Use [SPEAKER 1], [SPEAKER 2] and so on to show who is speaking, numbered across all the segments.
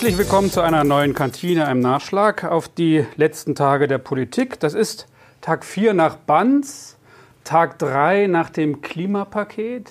[SPEAKER 1] Herzlich willkommen zu einer neuen Kantine, einem Nachschlag auf die letzten Tage der Politik. Das ist Tag 4 nach Banz, Tag 3 nach dem Klimapaket,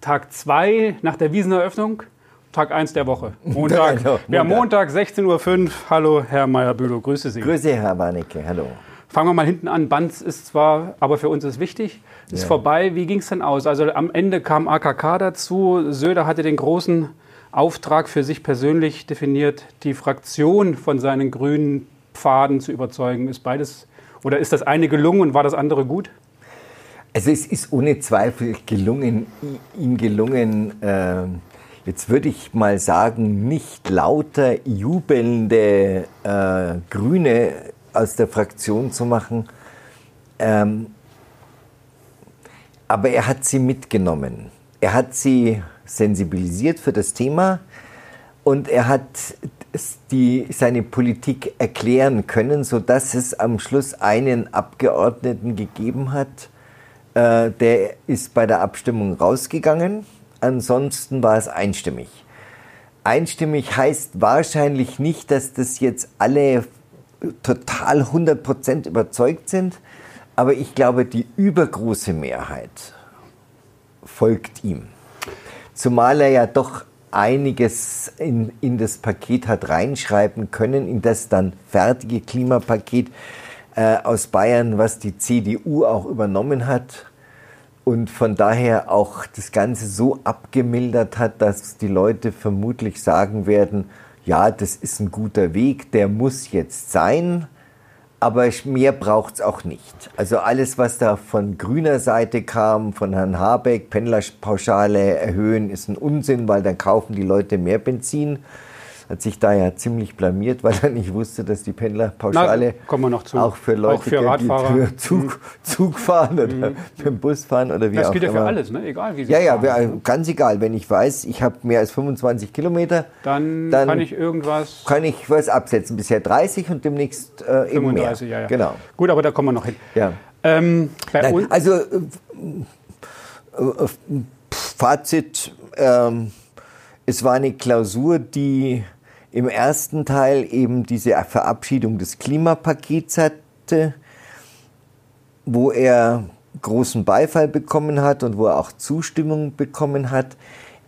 [SPEAKER 1] Tag 2 nach der Wieseneröffnung, Tag 1 der Woche. Montag.
[SPEAKER 2] Genau,
[SPEAKER 1] Ja,
[SPEAKER 2] Montag.
[SPEAKER 1] Montag, 16.05 Uhr. Hallo, Herr Meyer-Bülow, grüße Sie.
[SPEAKER 2] Grüße, Herr Warnecke, hallo.
[SPEAKER 1] Fangen wir mal hinten an. Banz ist zwar, aber für uns ist wichtig, ist
[SPEAKER 2] Ja.
[SPEAKER 1] vorbei. Wie ging es denn aus? Also am Ende kam AKK dazu. Söder hatte den großen Auftrag für sich persönlich definiert, die Fraktion von seinen grünen Pfaden zu überzeugen. Ist beides oder ist das eine gelungen und war das andere gut?
[SPEAKER 2] Also es ist ohne Zweifel gelungen, ihm gelungen, äh, jetzt würde ich mal sagen, nicht lauter jubelnde äh, Grüne aus der Fraktion zu machen. Ähm, aber er hat sie mitgenommen. Er hat sie sensibilisiert für das Thema und er hat die, seine Politik erklären können, sodass es am Schluss einen Abgeordneten gegeben hat, äh, der ist bei der Abstimmung rausgegangen. Ansonsten war es einstimmig. Einstimmig heißt wahrscheinlich nicht, dass das jetzt alle total 100% überzeugt sind, aber ich glaube, die übergroße Mehrheit folgt ihm. Zumal er ja doch einiges in, in das Paket hat reinschreiben können, in das dann fertige Klimapaket äh, aus Bayern, was die CDU auch übernommen hat und von daher auch das Ganze so abgemildert hat, dass die Leute vermutlich sagen werden, ja, das ist ein guter Weg, der muss jetzt sein, aber mehr braucht es auch nicht. Also alles, was da von grüner Seite kam, von Herrn Habeck, Pendlerpauschale erhöhen, ist ein Unsinn, weil dann kaufen die Leute mehr Benzin. Hat sich da ja ziemlich blamiert, weil er nicht wusste, dass die Pendlerpauschale
[SPEAKER 1] Na,
[SPEAKER 2] auch für Leute,
[SPEAKER 1] Auch für Radfahrer.
[SPEAKER 2] die für Zug, Zug fahren oder mit dem Bus fahren oder wie
[SPEAKER 1] Das
[SPEAKER 2] auch
[SPEAKER 1] gilt ja für
[SPEAKER 2] immer.
[SPEAKER 1] alles, ne? egal wie Sie
[SPEAKER 2] Ja, ja,
[SPEAKER 1] fahren.
[SPEAKER 2] ganz egal. Wenn ich weiß, ich habe mehr als 25 Kilometer,
[SPEAKER 1] Dann,
[SPEAKER 2] dann
[SPEAKER 1] kann ich irgendwas.
[SPEAKER 2] kann ich was absetzen. Bisher 30 und demnächst äh, eben
[SPEAKER 1] 35,
[SPEAKER 2] mehr.
[SPEAKER 1] ja, ja.
[SPEAKER 2] Genau.
[SPEAKER 1] Gut, aber da kommen wir noch hin.
[SPEAKER 2] Ja.
[SPEAKER 1] Ähm,
[SPEAKER 2] Nein, also äh, äh, äh, Fazit, ähm, es war eine Klausur, die im ersten Teil eben diese Verabschiedung des Klimapakets hatte, wo er großen Beifall bekommen hat und wo er auch Zustimmung bekommen hat.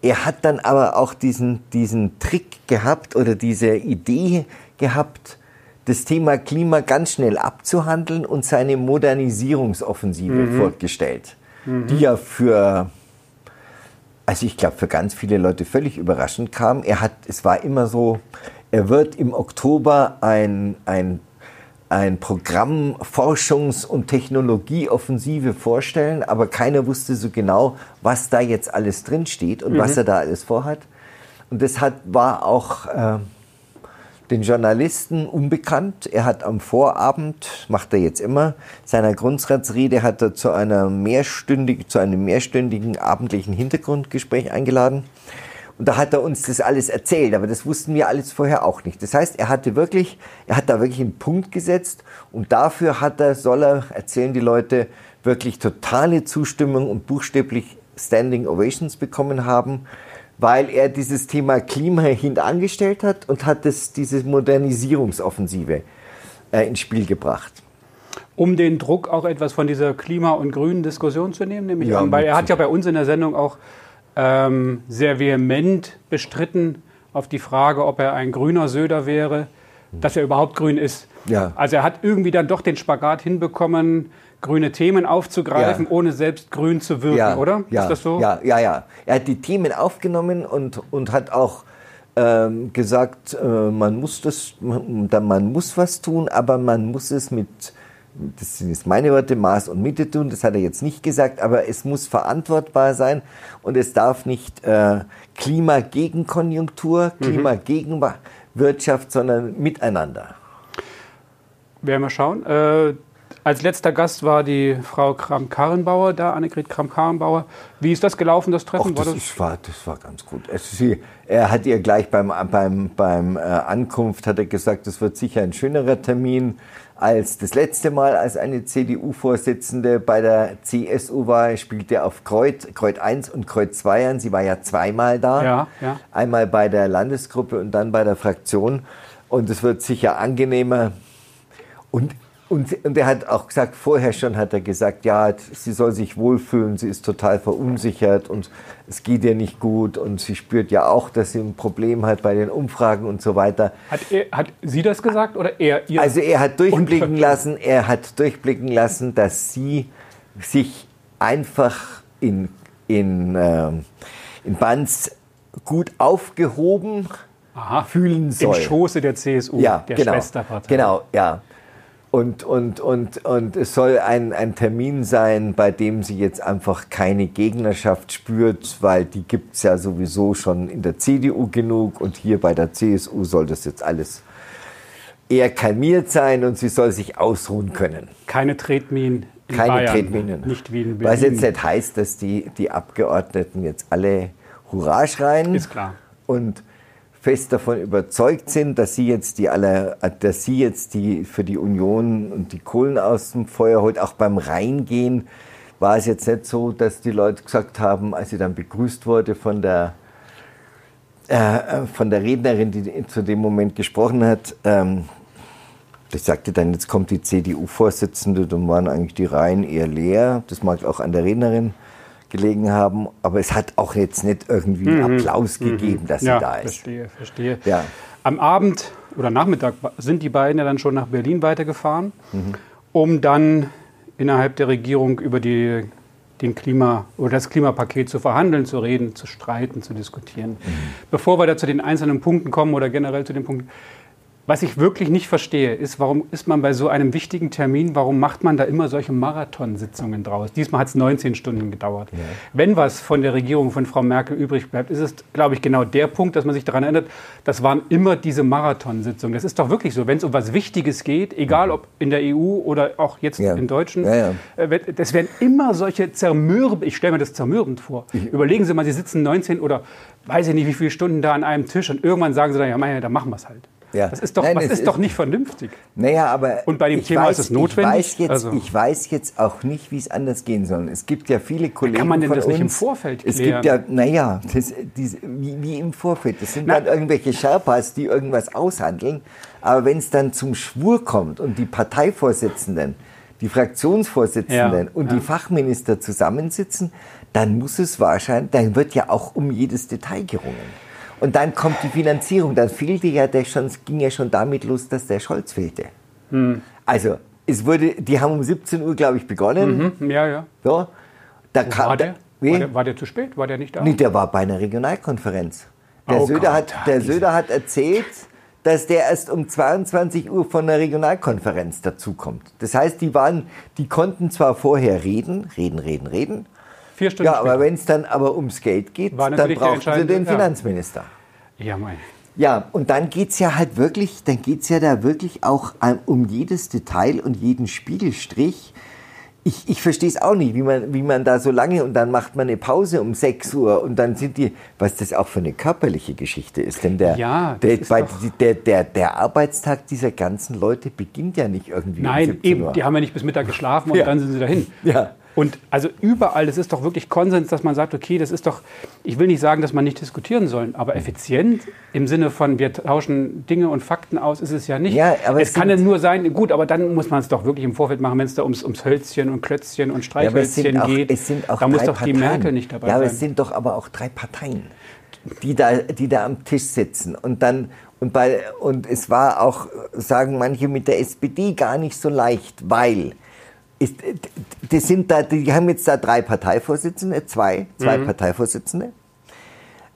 [SPEAKER 2] Er hat dann aber auch diesen, diesen Trick gehabt oder diese Idee gehabt, das Thema Klima ganz schnell abzuhandeln und seine Modernisierungsoffensive vorgestellt, die ja für, also ich glaube, für ganz viele Leute völlig überraschend kam. Er hat, es war immer so, er wird im Oktober ein, ein, ein Programm Forschungs- und Technologieoffensive vorstellen, aber keiner wusste so genau, was da jetzt alles drinsteht und was er da alles vorhat. Und das hat, war auch äh, den Journalisten unbekannt. Er hat am Vorabend, macht er jetzt immer, seiner Grundsatzrede hat er zu, einer mehrstündig, zu einem mehrstündigen abendlichen Hintergrundgespräch eingeladen. Und da hat er uns das alles erzählt, aber das wussten wir alles vorher auch nicht. Das heißt, er hatte wirklich, er hat da wirklich einen Punkt gesetzt und dafür hat er, soll er, erzählen die Leute, wirklich totale Zustimmung und buchstäblich Standing Ovations bekommen haben, weil er dieses Thema Klima hintangestellt hat und hat das, diese Modernisierungsoffensive äh, ins Spiel gebracht.
[SPEAKER 1] um den Druck auch etwas von dieser Klima- und Grünen-Diskussion zu nehmen, nehme ich
[SPEAKER 2] Ja,
[SPEAKER 1] an. Weil er hat ja bei uns in der Sendung auch ähm, sehr vehement bestritten auf die Frage, ob er ein grüner Söder wäre, dass er überhaupt grün ist.
[SPEAKER 2] Ja.
[SPEAKER 1] Also er hat irgendwie dann doch den Spagat hinbekommen, grüne Themen aufzugreifen,
[SPEAKER 2] Ja.
[SPEAKER 1] ohne selbst grün zu wirken, oder?
[SPEAKER 2] Ja,
[SPEAKER 1] ist das so?
[SPEAKER 2] Ja, ja, ja. Er hat die Themen aufgenommen und, und hat auch ähm, gesagt, äh, man muss das, man, man muss was tun, aber man muss es mit, das sind jetzt meine Worte, Maß und Mitte tun. Das hat er jetzt nicht gesagt, aber es muss verantwortbar sein und es darf nicht äh, Klima gegen Konjunktur, Klima gegen Wa- Wirtschaft, sondern miteinander.
[SPEAKER 1] Werden wir schauen. Äh, als letzter Gast war die Frau Kram-Karrenbauer da, Annegret Kram-Karrenbauer. Wie ist das gelaufen, das Treffen?
[SPEAKER 2] das, ist, war, das war ganz gut. Es, sie, er hat ihr gleich beim, beim, beim äh, Ankunft hat er gesagt, es wird sicher ein schönerer Termin als das letzte Mal, als eine CDU-Vorsitzende bei der CSU war, spielte auf Kreuz, Kreuz 1 und Kreuz 2 an. Sie war ja zweimal da.
[SPEAKER 1] Ja, ja.
[SPEAKER 2] Einmal bei der Landesgruppe und dann bei der Fraktion. Und es wird sicher angenehmer. Und und, und er hat auch gesagt, vorher schon hat er gesagt, ja, sie soll sich wohlfühlen, sie ist total verunsichert und es geht ihr nicht gut und sie spürt ja auch, dass sie ein Problem hat bei den Umfragen und so weiter.
[SPEAKER 1] Hat, er, hat sie das gesagt oder er ihr?
[SPEAKER 2] Also er hat durchblicken lassen, er hat durchblicken lassen, dass sie sich einfach in, in, äh, in Banz gut aufgehoben Aha, fühlen soll.
[SPEAKER 1] Im Schoße der CSU,
[SPEAKER 2] ja,
[SPEAKER 1] der
[SPEAKER 2] genau,
[SPEAKER 1] Schwesterpartei.
[SPEAKER 2] Genau, ja. Und, und, und, und es soll ein, ein Termin sein, bei dem sie jetzt einfach keine Gegnerschaft spürt, weil die gibt es ja sowieso schon in der CDU genug und hier bei der CSU soll das jetzt alles eher kalmiert sein und sie soll sich ausruhen können.
[SPEAKER 1] Keine Tretminen.
[SPEAKER 2] In Keine Bayern, Tretminen.
[SPEAKER 1] Nicht wie in
[SPEAKER 2] Berlin. Was jetzt nicht heißt, dass die, die Abgeordneten jetzt alle Hurra schreien.
[SPEAKER 1] Ist klar.
[SPEAKER 2] Und fest davon überzeugt sind, dass sie jetzt die aller, dass sie jetzt die für die Union und die Kohlen aus dem Feuer holt. Auch beim Reingehen war es jetzt nicht so, dass die Leute gesagt haben, als sie dann begrüßt wurde von der äh, von der Rednerin, die zu dem Moment gesprochen hat, ähm, ich sagte dann, jetzt kommt die CDU-Vorsitzende, dann waren eigentlich die Reihen eher leer. Das mag auch an der Rednerin gelegen haben. Aber es hat auch jetzt nicht irgendwie einen mhm. Applaus mhm. gegeben, dass
[SPEAKER 1] ja,
[SPEAKER 2] sie da ist.
[SPEAKER 1] Verstehe, verstehe.
[SPEAKER 2] Ja.
[SPEAKER 1] Am Abend oder Nachmittag sind die beiden ja dann schon nach Berlin weitergefahren, mhm. um dann innerhalb der Regierung über die, den Klima oder das Klimapaket zu verhandeln, zu reden, zu streiten, zu diskutieren. Mhm. Bevor wir da zu den einzelnen Punkten kommen oder generell zu den Punkten, was ich wirklich nicht verstehe, ist, warum ist man bei so einem wichtigen Termin, warum macht man da immer solche Marathonsitzungen draus? Diesmal hat es 19 Stunden gedauert. Ja. Wenn was von der Regierung von Frau Merkel übrig bleibt, ist es, glaube ich, genau der Punkt, dass man sich daran erinnert, das waren immer diese Marathonsitzungen. Das ist doch wirklich so, wenn es um was Wichtiges geht, egal ob in der EU oder auch jetzt ja. in Deutschen, ja, äh, das werden immer solche zermürbend, ich stelle mir das zermürbend vor. Überlegen Sie mal, Sie sitzen 19 oder weiß ich nicht wie viele Stunden da an einem Tisch und irgendwann sagen Sie dann, ja, mein, dann machen wir es halt. Ja. Das ist doch, Nein, was ist, ist doch nicht vernünftig.
[SPEAKER 2] Naja, aber
[SPEAKER 1] und bei dem Thema weiß, ist es notwendig.
[SPEAKER 2] Ich weiß, jetzt, also. ich weiß jetzt auch nicht, wie es anders gehen soll. Es gibt ja viele Kollegen. Wie
[SPEAKER 1] kann man denn das
[SPEAKER 2] uns,
[SPEAKER 1] nicht im Vorfeld klären?
[SPEAKER 2] Es gibt ja, naja, das, diese, wie, wie, im Vorfeld. Das sind Na, dann irgendwelche Sherpas, die irgendwas aushandeln. Aber wenn es dann zum Schwur kommt und die Parteivorsitzenden, die Fraktionsvorsitzenden ja, und ja. die Fachminister zusammensitzen, dann muss es wahrscheinlich, dann wird ja auch um jedes Detail gerungen. Und dann kommt die Finanzierung. Dann fehlte ja der schon, es ging ja schon damit los, dass der Scholz fehlte. Hm. Also, es wurde, die haben um 17 Uhr, glaube ich, begonnen.
[SPEAKER 1] Mhm, ja, ja.
[SPEAKER 2] So,
[SPEAKER 1] da kam, war, der? War, der, war der zu spät? War der nicht da?
[SPEAKER 2] Nee, der war bei einer Regionalkonferenz. Der, oh Söder, Gott, hat, der Söder hat erzählt, dass der erst um 22 Uhr von der Regionalkonferenz dazukommt. Das heißt, die waren, die konnten zwar vorher reden, reden, reden, reden,
[SPEAKER 1] Vier Stunden
[SPEAKER 2] Ja, aber wenn es dann aber ums Geld geht, dann brauchen sie den Finanzminister.
[SPEAKER 1] Ja, mein.
[SPEAKER 2] Ja, und dann geht es ja halt wirklich, dann geht es ja da wirklich auch um jedes Detail und jeden Spiegelstrich. Ich, ich verstehe es auch nicht, wie man, wie man da so lange und dann macht man eine Pause um 6 Uhr und dann sind die, was das auch für eine körperliche Geschichte ist. Denn der,
[SPEAKER 1] ja,
[SPEAKER 2] der, bei, der, der, der, Arbeitstag dieser ganzen Leute beginnt ja nicht irgendwie.
[SPEAKER 1] Nein, um eben, die haben ja nicht bis Mittag geschlafen und ja. dann sind sie dahin.
[SPEAKER 2] Ja.
[SPEAKER 1] Und also überall, es ist doch wirklich Konsens, dass man sagt, okay, das ist doch, ich will nicht sagen, dass man nicht diskutieren soll, aber effizient im Sinne von, wir tauschen Dinge und Fakten aus, ist es ja nicht.
[SPEAKER 2] Ja, aber
[SPEAKER 1] es, es kann ja nur sein, gut, aber dann muss man es doch wirklich im Vorfeld machen, wenn es da ums, ums Hölzchen und Klötzchen und Streichhölzchen
[SPEAKER 2] ja,
[SPEAKER 1] geht.
[SPEAKER 2] Es sind auch
[SPEAKER 1] da muss
[SPEAKER 2] doch
[SPEAKER 1] Parteien. die Merkel nicht dabei
[SPEAKER 2] sein. Ja, aber
[SPEAKER 1] sein.
[SPEAKER 2] es sind doch aber auch drei Parteien, die da, die da am Tisch sitzen und dann und, bei, und es war auch, sagen manche, mit der SPD gar nicht so leicht, weil ist, das sind da, die haben jetzt da drei Parteivorsitzende, zwei, zwei mhm. Parteivorsitzende.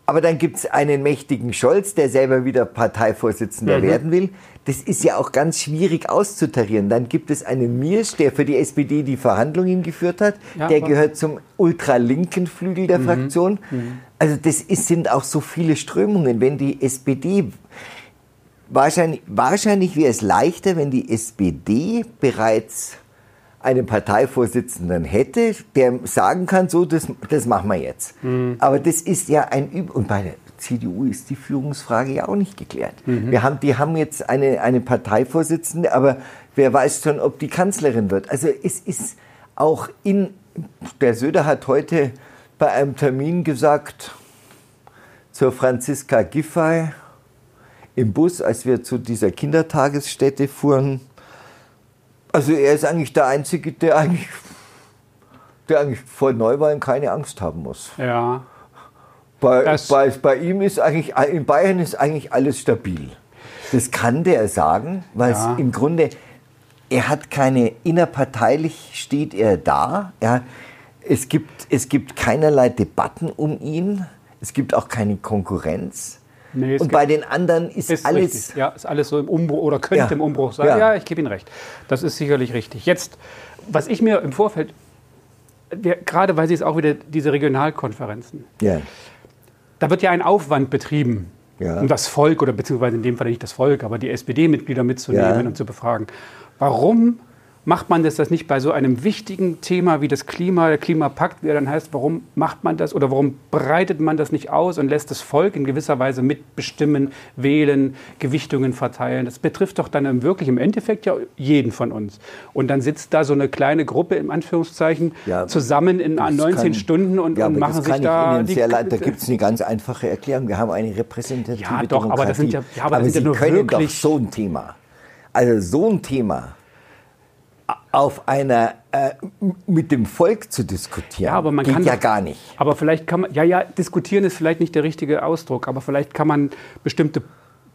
[SPEAKER 2] Aber dann gibt es einen mächtigen Scholz, der selber wieder Parteivorsitzender mhm. werden will. Das ist ja auch ganz schwierig auszutarieren. Dann gibt es einen Mirsch, der für die SPD die Verhandlungen geführt hat. Ja, der gehört zum ultralinken Flügel der mhm. Fraktion. Mhm. Also das ist, sind auch so viele Strömungen. Wenn die SPD wahrscheinlich, wahrscheinlich wäre es leichter, wenn die SPD bereits einen Parteivorsitzenden hätte, der sagen kann, so, das, das machen wir jetzt. Mhm. Aber das ist ja ein Üb und bei der CDU ist die Führungsfrage ja auch nicht geklärt. Mhm. Wir haben, die haben jetzt eine, eine Parteivorsitzende, aber wer weiß schon, ob die Kanzlerin wird. Also es ist auch in, der Söder hat heute bei einem Termin gesagt, zur Franziska Giffey im Bus, als wir zu dieser Kindertagesstätte fuhren. Also er ist eigentlich der Einzige, der eigentlich, der eigentlich vor Neuwahlen keine Angst haben muss.
[SPEAKER 1] Ja.
[SPEAKER 2] Bei, bei, bei ihm ist eigentlich, in Bayern ist eigentlich alles stabil. Das kann der sagen, weil ja. im Grunde, er hat keine, innerparteilich steht er da. Er, es, gibt, es gibt keinerlei Debatten um ihn. Es gibt auch keine Konkurrenz. Nee, und bei den anderen ist, ist alles.
[SPEAKER 1] Richtig. Ja, ist alles so im Umbruch oder könnte ja. im Umbruch sein. Ja, ja ich gebe Ihnen recht. Das ist sicherlich richtig. Jetzt, was ich mir im Vorfeld, wir, gerade weil Sie es auch wieder diese Regionalkonferenzen, ja. da wird ja ein Aufwand betrieben, ja. um das Volk oder beziehungsweise in dem Fall nicht das Volk, aber die SPD-Mitglieder mitzunehmen und zu befragen. Warum macht man das, das nicht bei so einem wichtigen Thema wie das Klima, der Klimapakt, wie er dann heißt, warum macht man das oder warum breitet man das nicht aus und lässt das Volk in gewisser Weise mitbestimmen, wählen, Gewichtungen verteilen? Das betrifft doch dann wirklich im Endeffekt ja jeden von uns. Und dann sitzt da so eine kleine Gruppe, im Anführungszeichen, ja, zusammen in 19 kann, Stunden und,
[SPEAKER 2] ja,
[SPEAKER 1] und machen sich da...
[SPEAKER 2] Die, leid, da gibt es eine ganz einfache Erklärung. Wir haben eine repräsentative
[SPEAKER 1] ja, doch, Demokratie. Aber das sind ja, ja, aber,
[SPEAKER 2] aber
[SPEAKER 1] das
[SPEAKER 2] sind
[SPEAKER 1] Sie ja
[SPEAKER 2] nur können wirklich doch so ein Thema, also so ein Thema auf einer äh, mit dem Volk zu diskutieren. Ja,
[SPEAKER 1] aber man
[SPEAKER 2] geht
[SPEAKER 1] kann
[SPEAKER 2] ja gar nicht.
[SPEAKER 1] Aber vielleicht kann man ja ja diskutieren ist vielleicht nicht der richtige Ausdruck, aber vielleicht kann man bestimmte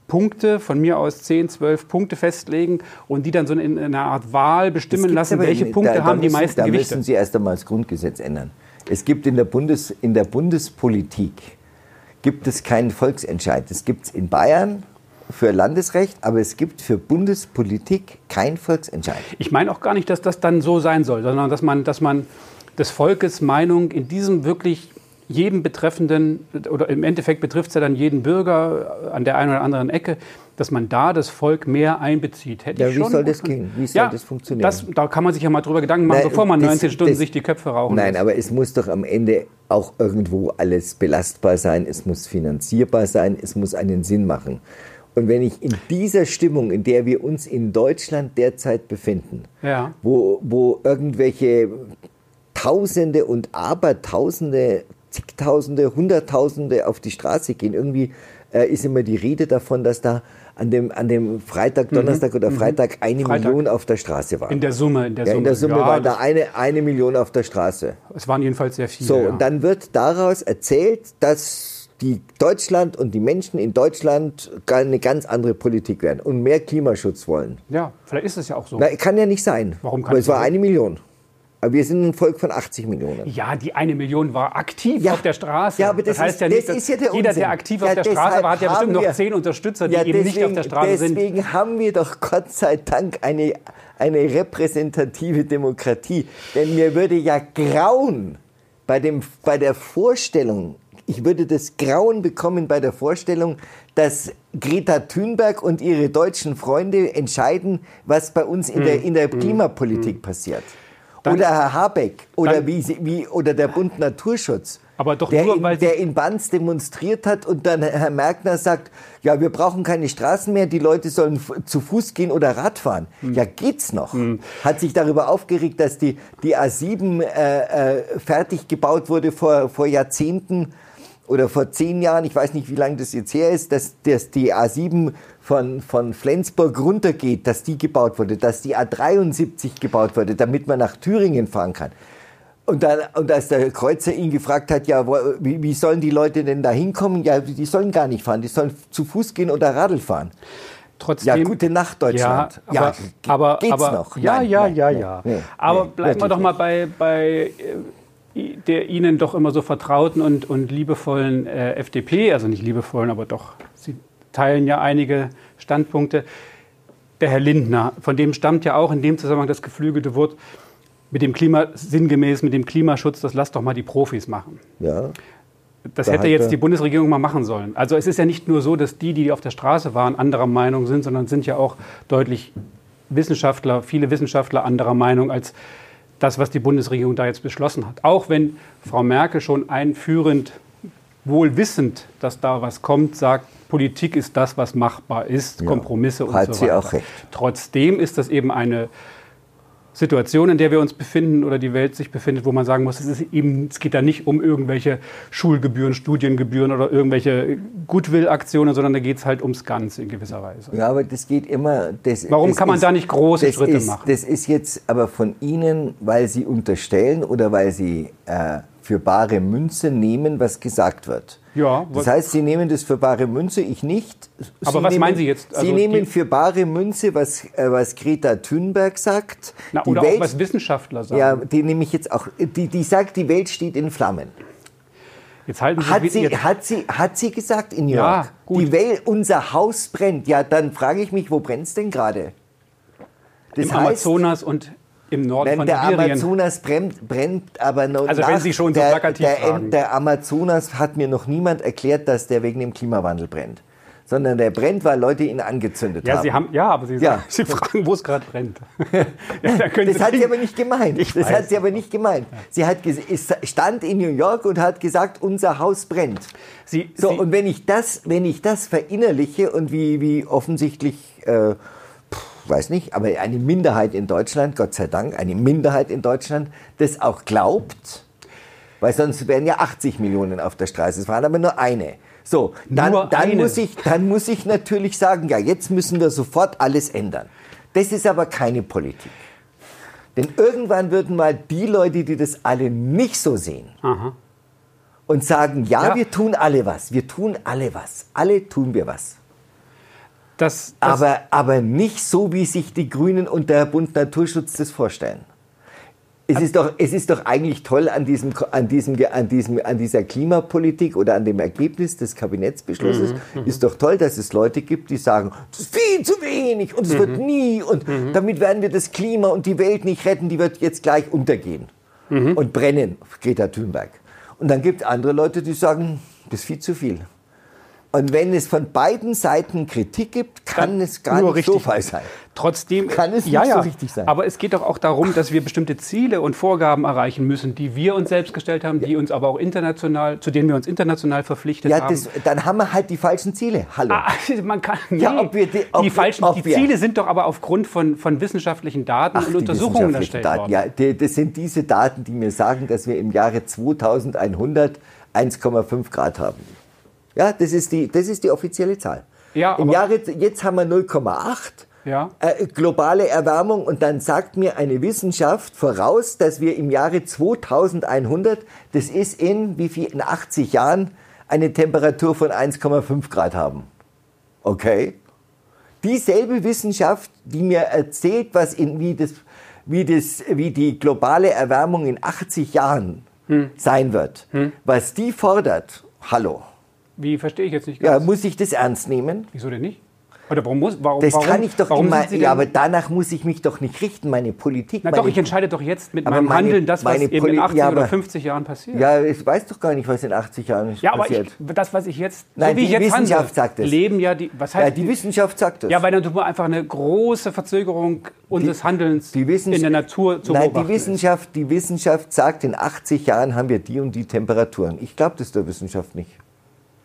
[SPEAKER 1] Punkte, von mir aus 10, 12 Punkte festlegen und die dann so in, einer Art Wahl bestimmen lassen, welche in, Punkte da, da haben müssen, die meisten
[SPEAKER 2] da
[SPEAKER 1] Gewichte.
[SPEAKER 2] Da müssen Sie erst einmal das Grundgesetz ändern. Es gibt in der, Bundes, in der Bundespolitik gibt es keinen Volksentscheid. Das gibt es in Bayern für Landesrecht, aber es gibt für Bundespolitik kein Volksentscheid.
[SPEAKER 1] Ich meine auch gar nicht, dass das dann so sein soll, sondern dass man, dass man des Volkes Meinung in diesem wirklich jedem betreffenden, oder im Endeffekt betrifft es ja dann jeden Bürger an der einen oder anderen Ecke, dass man da das Volk mehr einbezieht.
[SPEAKER 2] Hätte ja, wie soll das gehen? Wie soll ja, das funktionieren? Das,
[SPEAKER 1] da kann man sich ja mal drüber Gedanken machen, nein, bevor man das, 19 Stunden das, sich die Köpfe rauchen
[SPEAKER 2] Nein, lässt. aber es muss doch am Ende auch irgendwo alles belastbar sein, es muss finanzierbar sein, es muss einen Sinn machen. Und wenn ich in dieser Stimmung, in der wir uns in Deutschland derzeit befinden, ja. wo, wo irgendwelche Tausende und Abertausende, zigtausende, Hunderttausende auf die Straße gehen, irgendwie äh, ist immer die Rede davon, dass da an dem, an dem Freitag, mhm. Donnerstag mhm. oder Freitag eine Freitag. Million auf der Straße waren.
[SPEAKER 1] In der Summe, in der
[SPEAKER 2] ja,
[SPEAKER 1] Summe.
[SPEAKER 2] In der Summe ja, war da eine, eine Million auf der Straße.
[SPEAKER 1] Es waren jedenfalls sehr viele.
[SPEAKER 2] So, ja. und dann wird daraus erzählt, dass die Deutschland und die Menschen in Deutschland eine ganz andere Politik werden und mehr Klimaschutz wollen.
[SPEAKER 1] Ja, vielleicht ist es ja auch so.
[SPEAKER 2] Na, kann ja nicht sein.
[SPEAKER 1] Warum kann
[SPEAKER 2] Aber es war eine Million. Aber wir sind ein Volk von 80 Millionen.
[SPEAKER 1] Ja, die eine Million war aktiv
[SPEAKER 2] ja.
[SPEAKER 1] auf der Straße.
[SPEAKER 2] Ja, aber das, das heißt ist, ja nicht,
[SPEAKER 1] das
[SPEAKER 2] ja der
[SPEAKER 1] jeder, der aktiv ja, auf der Straße war, hat ja bestimmt noch zehn Unterstützer, die eben nicht auf der Straße
[SPEAKER 2] deswegen
[SPEAKER 1] sind.
[SPEAKER 2] Deswegen haben wir doch Gott sei Dank eine, eine repräsentative Demokratie. Denn mir würde ja grauen bei, dem, bei der Vorstellung, ich würde das Grauen bekommen bei der Vorstellung, dass Greta Thunberg und ihre deutschen Freunde entscheiden, was bei uns in, der, in der hm. Klimapolitik hm. passiert. Dann, oder Herr Habeck oder, wie, wie, oder der Bund Naturschutz.
[SPEAKER 1] Aber doch
[SPEAKER 2] der,
[SPEAKER 1] nur,
[SPEAKER 2] in, der in Banz demonstriert hat und dann Herr Merkner sagt, ja, wir brauchen keine Straßen mehr, die Leute sollen zu Fuß gehen oder Rad fahren. Hm. Ja, geht's noch? Hm. Hat sich darüber aufgeregt, dass die, die A7 äh, äh, fertig gebaut wurde vor, vor Jahrzehnten oder vor zehn Jahren, ich weiß nicht, wie lange das jetzt her ist, dass, dass die A7 von, von Flensburg runtergeht, dass die gebaut wurde, dass die A73 gebaut wurde, damit man nach Thüringen fahren kann. Und, dann, und als der Kreuzer ihn gefragt hat, ja, wo, wie, wie sollen die Leute denn da hinkommen? Ja, die sollen gar nicht fahren, die sollen zu Fuß gehen oder Radl fahren.
[SPEAKER 1] Trotzdem,
[SPEAKER 2] ja, gute Nacht, Deutschland.
[SPEAKER 1] Ja, aber, ja, aber, geht's aber, noch? Ja, nein, ja, nein, ja, ja. Nee, aber bleiben wir doch mal bei, bei der Ihnen doch immer so vertrauten und, und liebevollen äh, FDP, also nicht liebevollen, aber doch, Sie teilen ja einige Standpunkte. Der Herr Lindner, von dem stammt ja auch in dem Zusammenhang das geflügelte Wort mit dem Klima, sinngemäß mit dem Klimaschutz, das lasst doch mal die Profis machen.
[SPEAKER 2] Ja.
[SPEAKER 1] Das da hätte jetzt die Bundesregierung mal machen sollen. Also es ist ja nicht nur so, dass die, die auf der Straße waren, anderer Meinung sind, sondern sind ja auch deutlich Wissenschaftler, viele Wissenschaftler anderer Meinung als das, was die Bundesregierung da jetzt beschlossen hat. Auch wenn Frau Merkel schon einführend wohl wissend, dass da was kommt, sagt, Politik ist das, was machbar ist, ja, Kompromisse und
[SPEAKER 2] hat
[SPEAKER 1] so
[SPEAKER 2] weiter. Sie auch recht.
[SPEAKER 1] Trotzdem ist das eben eine Situation, in der wir uns befinden oder die Welt sich befindet, wo man sagen muss, es, ist eben, es geht da nicht um irgendwelche Schulgebühren, Studiengebühren oder irgendwelche Goodwill-Aktionen, sondern da geht es halt ums Ganze in gewisser Weise.
[SPEAKER 2] Ja, aber das geht immer. Das,
[SPEAKER 1] Warum
[SPEAKER 2] das
[SPEAKER 1] kann man
[SPEAKER 2] ist,
[SPEAKER 1] da nicht große Schritte
[SPEAKER 2] ist,
[SPEAKER 1] machen?
[SPEAKER 2] Das ist jetzt aber von Ihnen, weil Sie unterstellen oder weil Sie äh, für bare Münze nehmen, was gesagt wird.
[SPEAKER 1] Ja,
[SPEAKER 2] das heißt, Sie nehmen das für bare Münze, ich nicht. Sie
[SPEAKER 1] aber was
[SPEAKER 2] nehmen,
[SPEAKER 1] meinen Sie jetzt?
[SPEAKER 2] Also Sie nehmen für bare Münze, was, äh, was Greta Thunberg sagt.
[SPEAKER 1] Na, oder Welt, auch was Wissenschaftler sagen.
[SPEAKER 2] Ja, die nehme ich jetzt auch. Die, die sagt, die Welt steht in Flammen.
[SPEAKER 1] Jetzt halten Sie
[SPEAKER 2] hat, sie, jetzt hat, sie, hat sie gesagt in New York, ja, gut. die Welt, unser Haus brennt. Ja, dann frage ich mich, wo brennt es denn gerade?
[SPEAKER 1] Im heißt, Amazonas und im Norden
[SPEAKER 2] Wenn
[SPEAKER 1] von
[SPEAKER 2] der
[SPEAKER 1] Sibirien.
[SPEAKER 2] Amazonas brennt, brennt aber noch
[SPEAKER 1] Also wenn Sie schon so
[SPEAKER 2] der,
[SPEAKER 1] plakativ
[SPEAKER 2] der,
[SPEAKER 1] fragen.
[SPEAKER 2] der Amazonas hat mir noch niemand erklärt, dass der wegen dem Klimawandel brennt. Sondern der brennt, weil Leute ihn angezündet
[SPEAKER 1] ja,
[SPEAKER 2] haben.
[SPEAKER 1] Sie haben. Ja, aber Sie,
[SPEAKER 2] Ja.
[SPEAKER 1] Sie fragen, wo es gerade brennt. ja, da
[SPEAKER 2] Das hat sie aber nicht gemeint.
[SPEAKER 1] Ich
[SPEAKER 2] Das
[SPEAKER 1] weiß.
[SPEAKER 2] hat sie aber nicht gemeint. Sie hat stand in New York und hat gesagt, unser Haus brennt.
[SPEAKER 1] Sie,
[SPEAKER 2] So,
[SPEAKER 1] Sie,
[SPEAKER 2] und wenn ich das, wenn ich das verinnerliche und wie, wie offensichtlich, äh, weiß nicht, aber eine Minderheit in Deutschland, Gott sei Dank, eine Minderheit in Deutschland, das auch glaubt, weil sonst wären ja 80 Millionen auf der Straße, es waren aber nur eine. So, dann, dann, muss ich, dann muss ich natürlich sagen, ja, jetzt müssen wir sofort alles ändern. Das ist aber keine Politik. Denn irgendwann würden mal die Leute, die das alle nicht so sehen,
[SPEAKER 1] Aha.
[SPEAKER 2] und sagen, ja,
[SPEAKER 1] Ja.
[SPEAKER 2] wir tun alle was, wir tun alle was, alle tun wir was.
[SPEAKER 1] Das, das,
[SPEAKER 2] Aber, aber nicht so, wie sich die Grünen und der Bund Naturschutz das vorstellen. Es ist, doch, es ist doch eigentlich toll an, diesem, an, diesem, an, diesem, an dieser Klimapolitik oder an dem Ergebnis des Kabinettsbeschlusses, ist doch toll, dass es Leute gibt, die sagen, das ist viel zu wenig und es wird nie und damit werden wir das Klima und die Welt nicht retten, die wird jetzt gleich untergehen und brennen, Greta Thunberg. Und dann gibt es andere Leute, die sagen, das ist viel zu viel. Und wenn es von beiden Seiten Kritik gibt, kann
[SPEAKER 1] Dann
[SPEAKER 2] es gar nicht so falsch sein.
[SPEAKER 1] Trotzdem
[SPEAKER 2] Kann es
[SPEAKER 1] ja,
[SPEAKER 2] nicht so richtig sein.
[SPEAKER 1] Aber es geht doch auch darum, dass wir bestimmte Ziele und Vorgaben erreichen müssen, die wir uns selbst gestellt haben, die uns aber auch international, zu denen wir uns international verpflichtet
[SPEAKER 2] Ja,
[SPEAKER 1] haben.
[SPEAKER 2] das, dann haben wir halt die falschen Ziele. Hallo.
[SPEAKER 1] Ah, man kann, nee,
[SPEAKER 2] Ja, ob wir die- ob
[SPEAKER 1] die falschen,
[SPEAKER 2] ob
[SPEAKER 1] die
[SPEAKER 2] wir-
[SPEAKER 1] Ziele sind doch aber aufgrund von, von wissenschaftlichen Daten und
[SPEAKER 2] die
[SPEAKER 1] Untersuchungen erstellt
[SPEAKER 2] Daten.
[SPEAKER 1] worden.
[SPEAKER 2] Ja, die, das sind diese Daten, die mir sagen, dass wir im Jahre 2100 1,5 Grad haben. Ja, das ist die, das ist die offizielle Zahl.
[SPEAKER 1] Ja,
[SPEAKER 2] Im Jahre, jetzt haben wir 0,8.
[SPEAKER 1] Ja.
[SPEAKER 2] Äh, globale Erwärmung und dann sagt mir eine Wissenschaft voraus, dass wir im Jahre 2100, das ist in wie viel, in 80 Jahren, eine Temperatur von 1,5 Grad haben. Okay? Dieselbe Wissenschaft, die mir erzählt, was in, wie, das, wie, das, wie die globale Erwärmung in 80 Jahren
[SPEAKER 1] Hm.
[SPEAKER 2] sein wird, was die fordert, hallo,
[SPEAKER 1] Wie verstehe ich jetzt nicht
[SPEAKER 2] ja,
[SPEAKER 1] ganz.
[SPEAKER 2] muss ich das ernst nehmen?
[SPEAKER 1] Wieso denn nicht? Oder warum muss, warum,
[SPEAKER 2] Das
[SPEAKER 1] warum,
[SPEAKER 2] kann ich doch immer, ja, aber danach muss ich mich doch nicht richten, meine Politik.
[SPEAKER 1] Na
[SPEAKER 2] meine,
[SPEAKER 1] doch, ich entscheide doch jetzt mit
[SPEAKER 2] Aber
[SPEAKER 1] meinem
[SPEAKER 2] meine-
[SPEAKER 1] Handeln das, was eben in
[SPEAKER 2] Poli-
[SPEAKER 1] 80
[SPEAKER 2] ja,
[SPEAKER 1] oder
[SPEAKER 2] aber-
[SPEAKER 1] 50 Jahren passiert.
[SPEAKER 2] Ja, ich weiß doch gar nicht, was in 80 Jahren
[SPEAKER 1] Ja, aber
[SPEAKER 2] passiert.
[SPEAKER 1] ich, das, was ich jetzt,
[SPEAKER 2] Nein,
[SPEAKER 1] so wie
[SPEAKER 2] die
[SPEAKER 1] ich jetzt
[SPEAKER 2] Wissenschaft
[SPEAKER 1] handle,
[SPEAKER 2] sagt es.
[SPEAKER 1] leben ja die, was heißt
[SPEAKER 2] ja, die Wissenschaft sagt das.
[SPEAKER 1] Ja, weil dann tut man einfach eine große Verzögerung unseres Handelns
[SPEAKER 2] die
[SPEAKER 1] in der Natur zu
[SPEAKER 2] Nein, die
[SPEAKER 1] beobachten ist.
[SPEAKER 2] Wissenschaft, die Wissenschaft sagt, in 80 Jahren haben wir die und die Temperaturen. Ich glaube das der Wissenschaft nicht.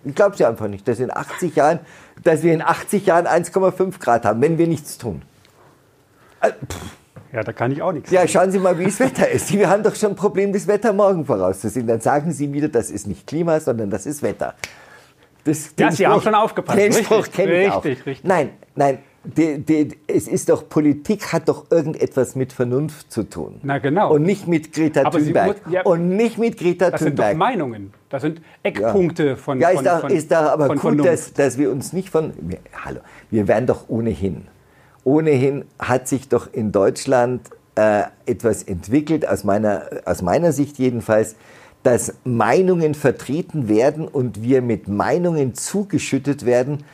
[SPEAKER 2] Ich glaube sie einfach nicht, dass in 80 Jahren, dass wir in 80 Jahren 1,5 Grad haben, wenn wir nichts tun.
[SPEAKER 1] Ja, da kann ich auch nichts.
[SPEAKER 2] Ja, schauen Sie mal, wie das Wetter ist. Wir haben doch schon ein Problem, das Wetter morgen vorauszusehen. Dann sagen Sie wieder, das ist nicht Klima, sondern das ist Wetter. Das,
[SPEAKER 1] Ja, Sie haben schon aufgepasst.
[SPEAKER 2] Den
[SPEAKER 1] Richtig,
[SPEAKER 2] Spruch kenne ich auch.
[SPEAKER 1] richtig, richtig.
[SPEAKER 2] Nein, nein. Die, die, es ist doch, Politik hat doch irgendetwas mit Vernunft zu tun.
[SPEAKER 1] Na, genau.
[SPEAKER 2] Und nicht mit Greta
[SPEAKER 1] Aber
[SPEAKER 2] Thunberg.
[SPEAKER 1] muss- ja.
[SPEAKER 2] Und nicht mit Greta
[SPEAKER 1] Das sind doch
[SPEAKER 2] Thunberg.
[SPEAKER 1] Meinungen. Das sind Eckpunkte von
[SPEAKER 2] Ja,
[SPEAKER 1] von,
[SPEAKER 2] ist da,
[SPEAKER 1] von,
[SPEAKER 2] ist da aber
[SPEAKER 1] von
[SPEAKER 2] gut, dass, dass wir uns nicht von. Wir, hallo, wir werden doch ohnehin. Ohnehin hat sich doch in Deutschland äh, etwas entwickelt, aus meiner, aus meiner Sicht jedenfalls, dass Meinungen vertreten werden und wir mit Meinungen zugeschüttet werden.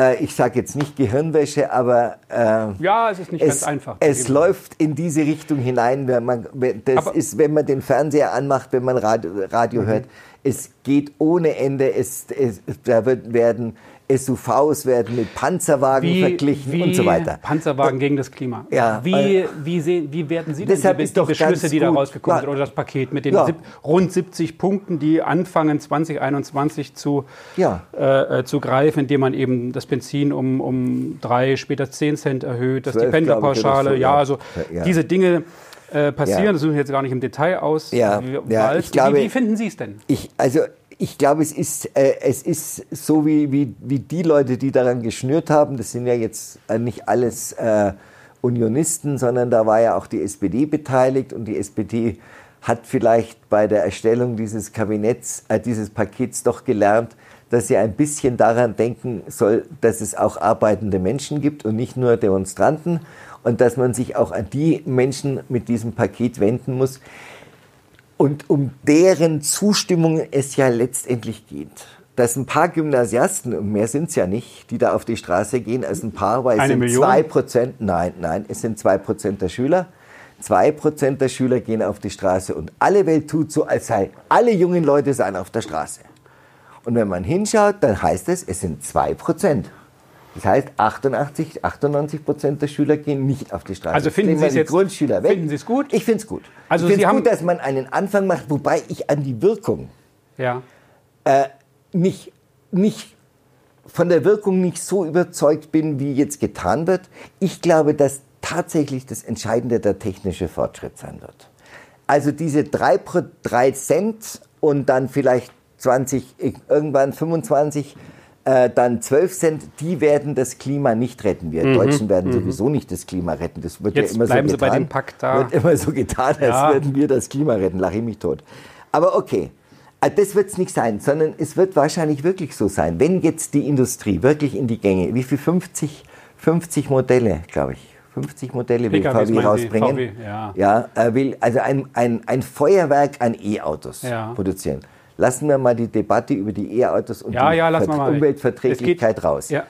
[SPEAKER 2] Äh, ich sage jetzt nicht Gehirnwäsche, aber äh,
[SPEAKER 1] Ja, es ist nicht
[SPEAKER 2] es,
[SPEAKER 1] ganz einfach.
[SPEAKER 2] es läuft in diese Richtung hinein. Wenn man, das
[SPEAKER 1] Aber- Mhm.
[SPEAKER 2] ist, wenn man den Fernseher anmacht, wenn man Radio, Radio hört. Es geht ohne Ende. Es, es, da wird, werden SUVs werden mit Panzerwagen
[SPEAKER 1] Wie,
[SPEAKER 2] verglichen
[SPEAKER 1] wie
[SPEAKER 2] und so weiter.
[SPEAKER 1] Panzerwagen gegen das Klima.
[SPEAKER 2] Ja,
[SPEAKER 1] wie, wie, sehen, wie werden Sie denn die, die Beschlüsse, die da rausgekommen
[SPEAKER 2] Ja.
[SPEAKER 1] sind, oder das Paket mit den
[SPEAKER 2] Ja.
[SPEAKER 1] rund 70 Punkten, die anfangen 2021 zu,
[SPEAKER 2] Ja.
[SPEAKER 1] äh, äh, zu greifen, indem man eben das Benzin um, um drei, später 10 Cent erhöht, dass die
[SPEAKER 2] 12, glaube ich, oder
[SPEAKER 1] Pendlerpauschale,
[SPEAKER 2] so,
[SPEAKER 1] ja, also diese Dinge äh, passieren,
[SPEAKER 2] Ja.
[SPEAKER 1] das suche ich jetzt gar nicht im Detail aus.
[SPEAKER 2] Ja,
[SPEAKER 1] Wie-
[SPEAKER 2] ja, ich glaube-
[SPEAKER 1] wie, wie finden Sie es denn?
[SPEAKER 2] Ich, also ich glaube, es ist, äh, es ist so wie, wie, wie die Leute, die daran geschnürt haben, das sind ja jetzt äh, nicht alles äh, Unionisten, sondern da war ja auch die SPD beteiligt und die SPD hat vielleicht bei der Erstellung dieses Kabinetts, äh, dieses Pakets doch gelernt, dass sie ein bisschen daran denken soll, dass es auch arbeitende Menschen gibt und nicht nur Demonstranten und dass man sich auch an die Menschen mit diesem Paket wenden muss, und um deren Zustimmung es ja letztendlich geht. Dass ein paar Gymnasiasten, und mehr sind es ja nicht, die da auf die Straße gehen, also ein paar, weil es
[SPEAKER 1] Eine
[SPEAKER 2] sind
[SPEAKER 1] Million?
[SPEAKER 2] zwei Prozent, nein, nein, es sind zwei Prozent der Schüler. Zwei Prozent der Schüler gehen auf die Straße und alle Welt tut so, als sei alle jungen Leute seien auf der Straße. Und wenn man hinschaut, dann heißt es, es sind zwei Prozent. Das heißt, 88, 98 Prozent der Schüler gehen nicht auf die Straße.
[SPEAKER 1] Also finden Sie es jetzt-
[SPEAKER 2] Grundschüler weg.
[SPEAKER 1] finden Sie es gut?
[SPEAKER 2] Ich finde es gut.
[SPEAKER 1] Also
[SPEAKER 2] ich finde es gut, dass man einen Anfang macht, wobei ich an die Wirkung
[SPEAKER 1] Ja.
[SPEAKER 2] äh, nicht, nicht von der Wirkung nicht so überzeugt bin, wie jetzt getan wird. Ich glaube, dass tatsächlich das Entscheidende der technische Fortschritt sein wird. Also diese 3, pro- 3 Cent und dann vielleicht 20, irgendwann 25, äh, dann 12 Cent, die werden das Klima nicht retten. Wir Deutschen werden sowieso nicht das Klima retten. Das wird
[SPEAKER 1] Mhm. Jetzt
[SPEAKER 2] ja immer
[SPEAKER 1] bleiben
[SPEAKER 2] so
[SPEAKER 1] Sie bei
[SPEAKER 2] getan.
[SPEAKER 1] dem Pakt da.
[SPEAKER 2] Wird immer so getan, als
[SPEAKER 1] Ja.
[SPEAKER 2] würden wir das Klima retten. Lache ich mich tot. Aber okay. Äh, Das wird es nicht sein, sondern es wird wahrscheinlich wirklich so sein, wenn jetzt die Industrie wirklich in die Gänge, wie viel 50, 50 Modelle, glaube ich, 50 Modelle will
[SPEAKER 1] PKWs
[SPEAKER 2] VW rausbringen.
[SPEAKER 1] VW, ja.
[SPEAKER 2] ja er will also ein, ein, ein Feuerwerk an E-Autos
[SPEAKER 1] Ja.
[SPEAKER 2] produzieren. Lassen wir mal die Debatte über die E-Autos und
[SPEAKER 1] Ja,
[SPEAKER 2] die
[SPEAKER 1] ja.
[SPEAKER 2] Umweltverträglichkeit
[SPEAKER 1] geht-
[SPEAKER 2] raus.
[SPEAKER 1] Ja.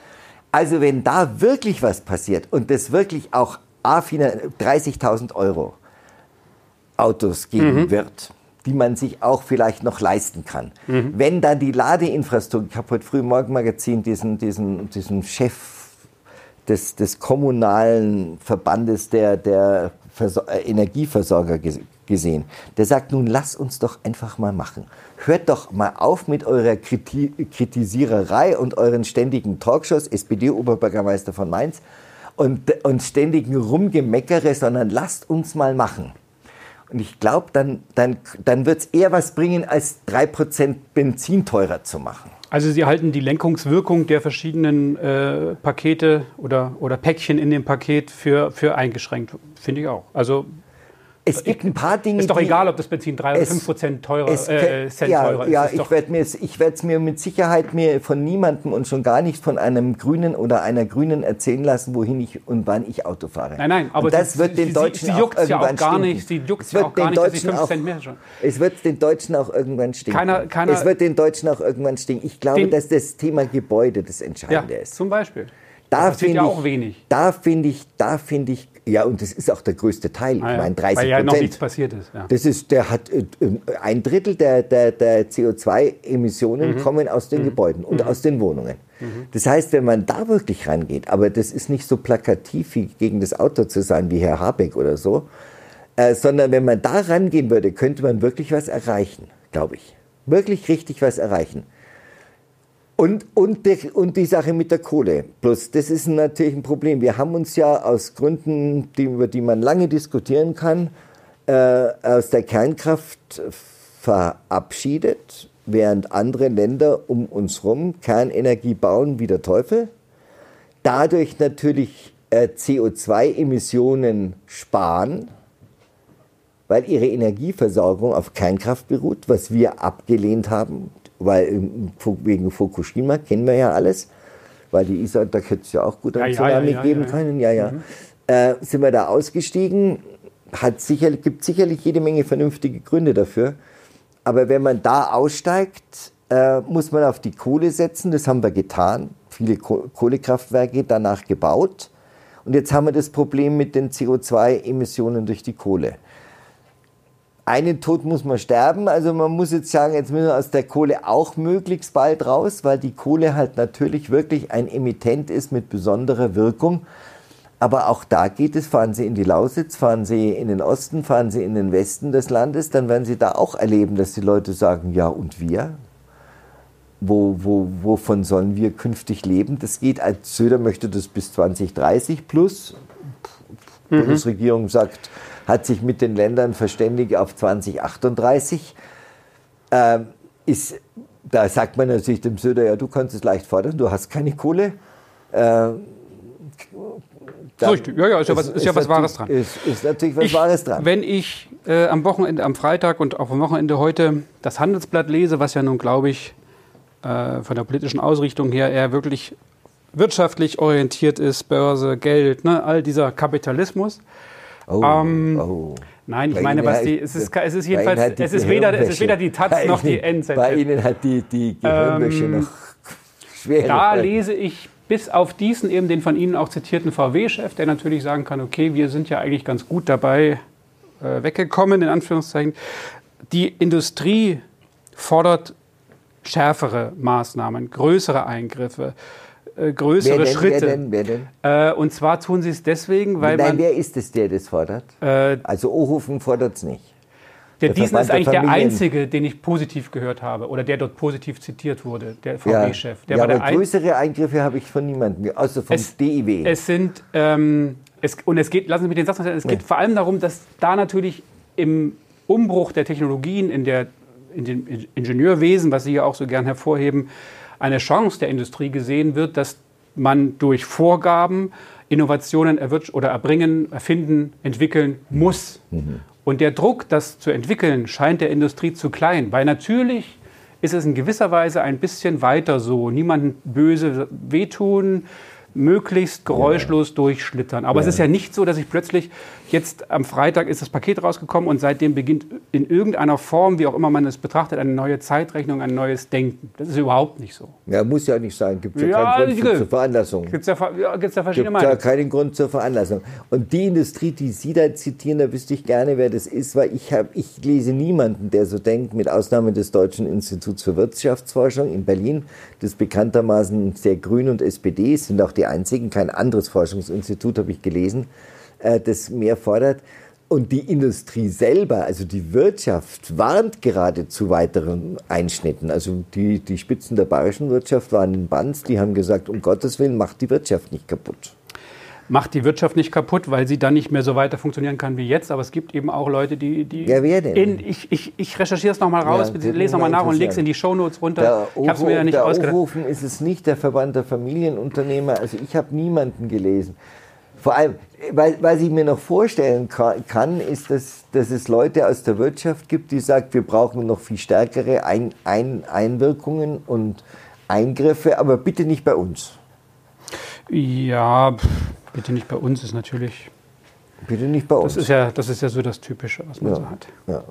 [SPEAKER 2] Also wenn da wirklich was passiert und das wirklich auch A, finan- 30.000 Euro Autos geben
[SPEAKER 1] Mhm.
[SPEAKER 2] wird, die man sich auch vielleicht noch leisten kann.
[SPEAKER 1] Mhm.
[SPEAKER 2] Wenn dann die Ladeinfrastruktur, ich habe heute früh im Morgenmagazin diesen, diesen, diesen Chef des, des kommunalen Verbandes der, der Versor äh, Energieversorger gesehen, der sagt, nun lass uns doch einfach mal machen. Hört doch mal auf mit eurer Kriti Kritisiererei und euren ständigen Talkshows, SPD-Oberbürgermeister von Mainz, und, und ständigen Rumgemeckere, sondern lasst uns mal machen. Und ich glaube, dann, dann, dann wird es eher was bringen, als 3% Benzin teurer zu machen.
[SPEAKER 1] Also Sie halten die Lenkungswirkung der verschiedenen äh, Pakete oder, oder Päckchen in dem Paket für, für eingeschränkt, finde ich auch. Also
[SPEAKER 2] Es gibt ein paar Dinge,
[SPEAKER 1] ist doch egal, ob das Benzin 3 oder
[SPEAKER 2] Es-
[SPEAKER 1] 5 Prozent teurer,
[SPEAKER 2] Es
[SPEAKER 1] äh,
[SPEAKER 2] kö-
[SPEAKER 1] Cent
[SPEAKER 2] ja,
[SPEAKER 1] teurer ist.
[SPEAKER 2] ja, ich werde mir, ich werde es mir mit Sicherheit mir von niemandem und schon gar nicht von einem Grünen oder einer Grünen erzählen lassen, wohin ich und wann ich Auto fahre.
[SPEAKER 1] Nein, nein, aber
[SPEAKER 2] und das
[SPEAKER 1] sie-
[SPEAKER 2] wird den
[SPEAKER 1] sie-
[SPEAKER 2] Deutschen
[SPEAKER 1] sie
[SPEAKER 2] auch
[SPEAKER 1] juckt's ja auch
[SPEAKER 2] irgendwann
[SPEAKER 1] gar
[SPEAKER 2] stinken.
[SPEAKER 1] nicht, sie juckt's
[SPEAKER 2] Es
[SPEAKER 1] ja
[SPEAKER 2] wird
[SPEAKER 1] auch gar
[SPEAKER 2] den
[SPEAKER 1] nicht, dass sie
[SPEAKER 2] Deutschen
[SPEAKER 1] 5
[SPEAKER 2] auch-
[SPEAKER 1] Cent mehr schon.
[SPEAKER 2] Es wird den Deutschen auch irgendwann stinken.
[SPEAKER 1] Keiner- keiner-
[SPEAKER 2] es wird den Deutschen auch irgendwann stinken. Ich glaube, dass das Thema Gebäude das
[SPEAKER 1] Ja,
[SPEAKER 2] Entscheidende ist.
[SPEAKER 1] zum Beispiel.
[SPEAKER 2] Da finde
[SPEAKER 1] ja
[SPEAKER 2] ich,
[SPEAKER 1] auch wenig.
[SPEAKER 2] Da finde ich, da finde ich, ja, und das ist auch der größte Teil. Ich
[SPEAKER 1] Ah, ja,
[SPEAKER 2] meine, 30
[SPEAKER 1] Weil ja noch
[SPEAKER 2] Prozent.
[SPEAKER 1] nichts passiert ist. Ja.
[SPEAKER 2] Das ist, der hat äh, äh, ein Drittel der, der, der CO2-Emissionen
[SPEAKER 1] Mhm.
[SPEAKER 2] kommen aus den Gebäuden und aus den Wohnungen. Das heißt, wenn man da wirklich rangeht, aber das ist nicht so plakativ wie gegen das Auto zu sein wie Herr Habeck oder so, äh, sondern wenn man da rangehen würde, könnte man wirklich was erreichen, glaube ich. Wirklich richtig was erreichen. Und, und, die, und die Sache mit der Kohle. Bloß, das ist natürlich ein Problem. Wir haben uns ja aus Gründen, die, über die man lange diskutieren kann, äh, aus der Kernkraft verabschiedet, während andere Länder um uns herum Kernenergie bauen wie der Teufel. Dadurch natürlich äh, CO2-Emissionen sparen, weil ihre Energieversorgung auf Kernkraft beruht, was wir abgelehnt haben, weil ähm, wegen Fukushima kennen wir ja alles, weil die Isar, da hätte es ja auch gut einen
[SPEAKER 1] Ja,
[SPEAKER 2] Tsunami
[SPEAKER 1] ja, ja,
[SPEAKER 2] geben
[SPEAKER 1] ja.
[SPEAKER 2] können, ja, ja. Äh, sind wir da ausgestiegen, hat sicher, gibt sicherlich jede Menge vernünftige Gründe dafür, aber wenn man da aussteigt, äh, muss man auf die Kohle setzen, das haben wir getan, viele Ko Kohlekraftwerke danach gebaut und jetzt haben wir das Problem mit den CO2-Emissionen durch die Kohle. Einen Tod muss man sterben. Also man muss jetzt sagen, jetzt müssen wir aus der Kohle auch möglichst bald raus, weil die Kohle halt natürlich wirklich ein Emittent ist mit besonderer Wirkung. Aber auch da geht es, fahren Sie in die Lausitz, fahren Sie in den Osten, fahren Sie in den Westen des Landes, dann werden Sie da auch erleben, dass die Leute sagen, ja und wir? Wo, wo, wovon sollen wir künftig leben? Das geht, als Söder möchte das bis 2030 plus. Die mhm. Bundesregierung sagt, hat sich mit den Ländern verständigt auf 2038. Ähm, ist, da sagt man natürlich dem Söder, ja, du kannst es leicht fordern, du hast keine Kohle. Ähm,
[SPEAKER 1] Richtig, ja, ja, ist ja was, ist, ist ja was Wahres dran.
[SPEAKER 2] Ist, ist natürlich was ich, Wahres dran.
[SPEAKER 1] Wenn ich äh, am Wochenende, am Freitag und auch am Wochenende heute das Handelsblatt lese, was ja nun, glaube ich, äh, von der politischen Ausrichtung her eher wirklich wirtschaftlich orientiert ist, Börse, Geld, ne, all dieser Kapitalismus, Oh, ähm, oh. Nein, ich bei meine, was die, es ist, es ist jedenfalls, es ist, weder, es ist weder die Taz bei noch Ihnen, die NZZ.
[SPEAKER 2] Bei Ihnen hat die, die Gehirnwäsche ähm, noch schwer.
[SPEAKER 1] Da lese ich bis auf diesen eben den von Ihnen auch zitierten VW-Chef, der natürlich sagen kann, okay, wir sind ja eigentlich ganz gut dabei äh, weggekommen, in Anführungszeichen. Die Industrie fordert schärfere Maßnahmen, größere Eingriffe äh, größere wer denn, Schritte. Wer denn, wer denn? Äh, und zwar tun sie es deswegen, weil
[SPEAKER 2] Nein,
[SPEAKER 1] man...
[SPEAKER 2] wer ist es, der das fordert? Äh, also Ohofen fordert es nicht.
[SPEAKER 1] Der, der Diesen ist eigentlich der, der einzige, den ich positiv gehört habe oder der dort positiv zitiert wurde, der VW-Chef.
[SPEAKER 2] Ja, ja aber größere Eingriffe habe ich von niemandem, außer vom es, DIW.
[SPEAKER 1] Es sind, ähm, es, und es geht, lassen Sie mich den Satz noch sagen, es geht ja. vor allem darum, dass da natürlich im Umbruch der Technologien in, der, in dem Ingenieurwesen, was Sie ja auch so gern hervorheben, eine Chance der Industrie gesehen wird, dass man durch Vorgaben Innovationen oder erbringen, erfinden, entwickeln muss. Mhm. Und der Druck, das zu entwickeln, scheint der Industrie zu klein, weil natürlich ist es in gewisser Weise ein bisschen weiter so. Niemandem böse wehtun, möglichst geräuschlos ja. durchschlittern. Aber ja. es ist ja nicht so, dass ich plötzlich jetzt am Freitag ist das Paket rausgekommen und seitdem beginnt in irgendeiner Form, wie auch immer man es betrachtet, eine neue Zeitrechnung, ein neues Denken. Das ist überhaupt nicht so.
[SPEAKER 2] Ja, muss ja nicht sein. Gibt ja, ja keinen Grund zur Veranlassung.
[SPEAKER 1] Gibt es ja, ja, gibt's ja verschiedene
[SPEAKER 2] Gibt ja keinen Grund zur Veranlassung. Und die Industrie, die Sie da zitieren, da wüsste ich gerne, wer das ist, weil ich, hab, ich lese niemanden, der so denkt, mit Ausnahme des Deutschen Instituts für Wirtschaftsforschung in Berlin, das bekanntermaßen sehr grün und SPD ist, sind auch die einzigen, kein anderes Forschungsinstitut habe ich gelesen, das mehr fordert. Und die Industrie selber, also die Wirtschaft, warnt gerade zu weiteren Einschnitten. Also die, die Spitzen der bayerischen Wirtschaft waren in Banz, die haben gesagt, um Gottes Willen, macht die Wirtschaft nicht kaputt.
[SPEAKER 1] Macht die Wirtschaft nicht kaputt, weil sie dann nicht mehr so weiter funktionieren kann wie jetzt. Aber es gibt eben auch Leute, die. die
[SPEAKER 2] ja, wer denn?
[SPEAKER 1] In, ich, ich, ich recherchiere es nochmal raus, ja, lese nochmal nach und lege es in die Shownotes runter. Der
[SPEAKER 2] ich habe es mir ja nicht ausgedacht. ist es nicht der Verband der Familienunternehmer. Also ich habe niemanden gelesen. Vor allem, weil, was ich mir noch vorstellen kann, ist, dass, dass es Leute aus der Wirtschaft gibt, die sagen, wir brauchen noch viel stärkere Ein, Ein, Einwirkungen und Eingriffe, aber bitte nicht bei uns.
[SPEAKER 1] Ja, bitte nicht bei uns ist natürlich.
[SPEAKER 2] Bitte nicht bei uns.
[SPEAKER 1] Das ist ja, das ist ja so das Typische, was man ja, so hat. Ja.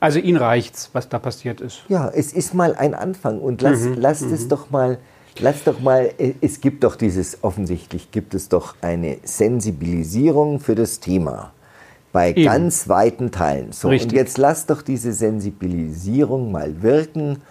[SPEAKER 1] Also Ihnen reicht's, was da passiert ist.
[SPEAKER 2] Ja, es ist mal ein Anfang und lass, mhm, lasst es mhm. doch mal Lass doch mal, äh, es gibt doch dieses, offensichtlich gibt es doch eine Sensibilisierung für das Thema bei Eben. ganz weiten Teilen. So, Richtig. und jetzt lass doch diese Sensibilisierung mal wirken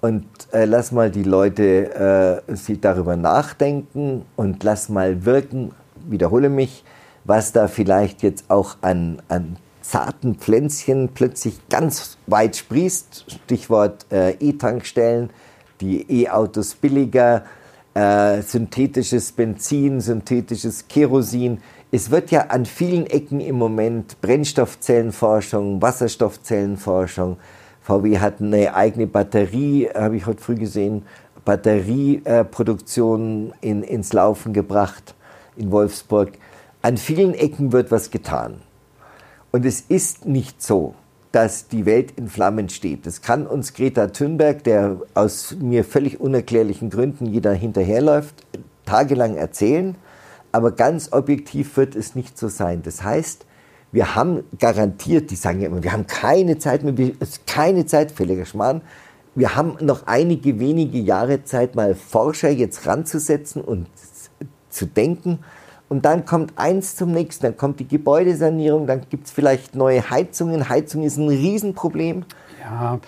[SPEAKER 2] und äh, lass mal die Leute äh, sie darüber nachdenken und lass mal wirken, wiederhole mich, was da vielleicht jetzt auch an, an zarten Pflänzchen plötzlich ganz weit sprießt. Stichwort äh, E-Tankstellen die E-Autos billiger, äh, synthetisches Benzin, synthetisches Kerosin. Es wird ja an vielen Ecken im Moment Brennstoffzellenforschung, Wasserstoffzellenforschung. VW hat eine eigene Batterie, habe ich heute früh gesehen, Batterieproduktion in, ins Laufen gebracht in Wolfsburg. An vielen Ecken wird was getan. Und es ist nicht so, dass die Welt in Flammen steht. Das kann uns Greta Thunberg, der aus mir völlig unerklärlichen Gründen jeder hinterherläuft, tagelang erzählen. Aber ganz objektiv wird es nicht so sein. Das heißt, wir haben garantiert, die sagen ja immer, wir haben keine Zeit mehr, es ist keine Zeit, völliger Schmarrn. Wir haben noch einige wenige Jahre Zeit, mal Forscher jetzt ranzusetzen und zu denken Und dann kommt eins zum nächsten, dann kommt die Gebäudesanierung, dann gibt es vielleicht neue Heizungen. Heizung ist ein Riesenproblem.
[SPEAKER 1] Ja,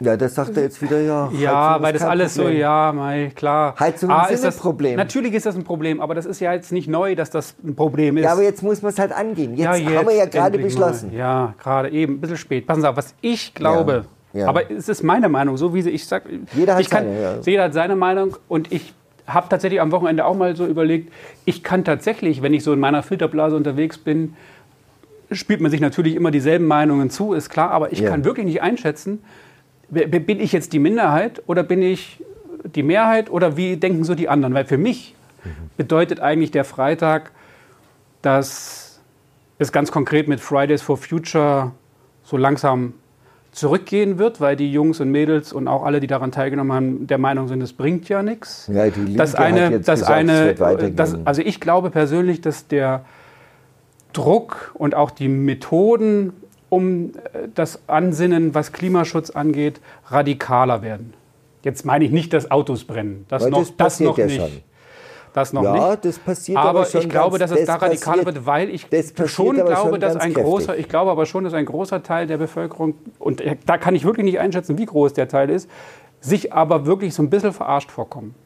[SPEAKER 2] Ja, das sagt er jetzt wieder, ja.
[SPEAKER 1] ja
[SPEAKER 2] Heizung
[SPEAKER 1] weil das alles so,
[SPEAKER 2] Problem.
[SPEAKER 1] ja, mei, klar.
[SPEAKER 2] Heizungen
[SPEAKER 1] Ah, ist
[SPEAKER 2] ein Problem.
[SPEAKER 1] Natürlich ist das ein Problem, aber das ist ja jetzt nicht neu, dass das ein Problem ist.
[SPEAKER 2] Ja, aber jetzt muss man es halt angehen. Jetzt, haben wir ja gerade beschlossen.
[SPEAKER 1] Mal. Ja, gerade eben, ein bisschen spät. Passen Sie auf, was ich glaube,
[SPEAKER 2] Ja, ja.
[SPEAKER 1] aber es ist meine Meinung, so wie sie, ich sag,
[SPEAKER 2] Jeder hat
[SPEAKER 1] kann,
[SPEAKER 2] seine, ja.
[SPEAKER 1] Jeder hat seine Meinung und ich habe tatsächlich am Wochenende auch mal so überlegt, ich kann tatsächlich, wenn ich so in meiner Filterblase unterwegs bin, spielt man sich natürlich immer dieselben Meinungen zu, ist klar, aber ich
[SPEAKER 2] Ja.
[SPEAKER 1] kann wirklich nicht einschätzen, bin ich jetzt die Minderheit oder bin ich die Mehrheit oder wie denken so die anderen? Weil für mich bedeutet eigentlich der Freitag, dass es ganz konkret mit Fridays for Future so langsam zurückgehen wird, weil die Jungs und Mädels und auch alle, die daran teilgenommen haben, der Meinung sind, es bringt ja nichts.
[SPEAKER 2] Ja, die Linke
[SPEAKER 1] Das
[SPEAKER 2] hat
[SPEAKER 1] eine,
[SPEAKER 2] jetzt
[SPEAKER 1] das
[SPEAKER 2] gesagt, es
[SPEAKER 1] eine, das, also ich glaube persönlich, dass der Druck und auch die Methoden, um äh, das Ansinnen, was Klimaschutz angeht, radikaler werden. Jetzt meine ich nicht, dass Autos brennen. Das
[SPEAKER 2] Weil
[SPEAKER 1] noch,
[SPEAKER 2] das
[SPEAKER 1] das noch
[SPEAKER 2] ja
[SPEAKER 1] nicht.
[SPEAKER 2] schon.
[SPEAKER 1] Das noch
[SPEAKER 2] ja,
[SPEAKER 1] nicht.
[SPEAKER 2] das passiert aber,
[SPEAKER 1] Aber
[SPEAKER 2] schon
[SPEAKER 1] ich glaube,
[SPEAKER 2] ganz,
[SPEAKER 1] dass es da radikaler wird, weil ich
[SPEAKER 2] das
[SPEAKER 1] schon glaube,
[SPEAKER 2] schon
[SPEAKER 1] dass ein
[SPEAKER 2] kräftig.
[SPEAKER 1] großer, ich glaube aber schon, dass ein großer Teil der Bevölkerung, und da kann ich wirklich nicht einschätzen, wie groß der Teil ist, sich aber wirklich so ein bisschen verarscht vorkommen.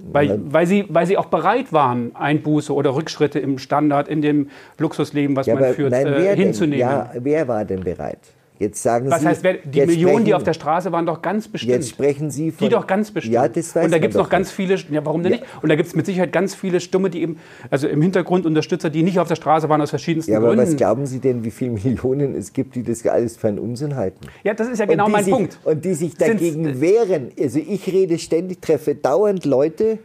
[SPEAKER 1] Weil, weil, sie, weil sie auch bereit waren, Einbuße oder Rückschritte im Standard, in dem Luxusleben, was
[SPEAKER 2] Ja,
[SPEAKER 1] man führt,
[SPEAKER 2] nein,
[SPEAKER 1] äh,
[SPEAKER 2] wer denn,
[SPEAKER 1] hinzunehmen.
[SPEAKER 2] ja, wer war denn bereit? Jetzt sagen
[SPEAKER 1] Was
[SPEAKER 2] Sie,
[SPEAKER 1] heißt, die Millionen, die
[SPEAKER 2] sprechen-
[SPEAKER 1] auf der Straße waren, doch ganz bestimmt.
[SPEAKER 2] Jetzt sprechen Sie von...
[SPEAKER 1] Die doch ganz bestimmt.
[SPEAKER 2] Ja, das weiß
[SPEAKER 1] Und da gibt es noch ganz viele, ja, warum denn
[SPEAKER 2] Ja.
[SPEAKER 1] nicht? Und da gibt es mit Sicherheit ganz viele Stumme, die eben, also im Hintergrund Unterstützer, die nicht auf der Straße waren aus verschiedensten
[SPEAKER 2] Ja, aber
[SPEAKER 1] Gründen.
[SPEAKER 2] was glauben Sie denn, wie viele Millionen es gibt, die das alles für einen Unsinn halten?
[SPEAKER 1] ja, das ist ja genau
[SPEAKER 2] die
[SPEAKER 1] mein
[SPEAKER 2] sich,
[SPEAKER 1] Punkt.
[SPEAKER 2] Und die sich
[SPEAKER 1] Sind's-
[SPEAKER 2] dagegen wehren. Also ich rede ständig, treffe dauernd Leute,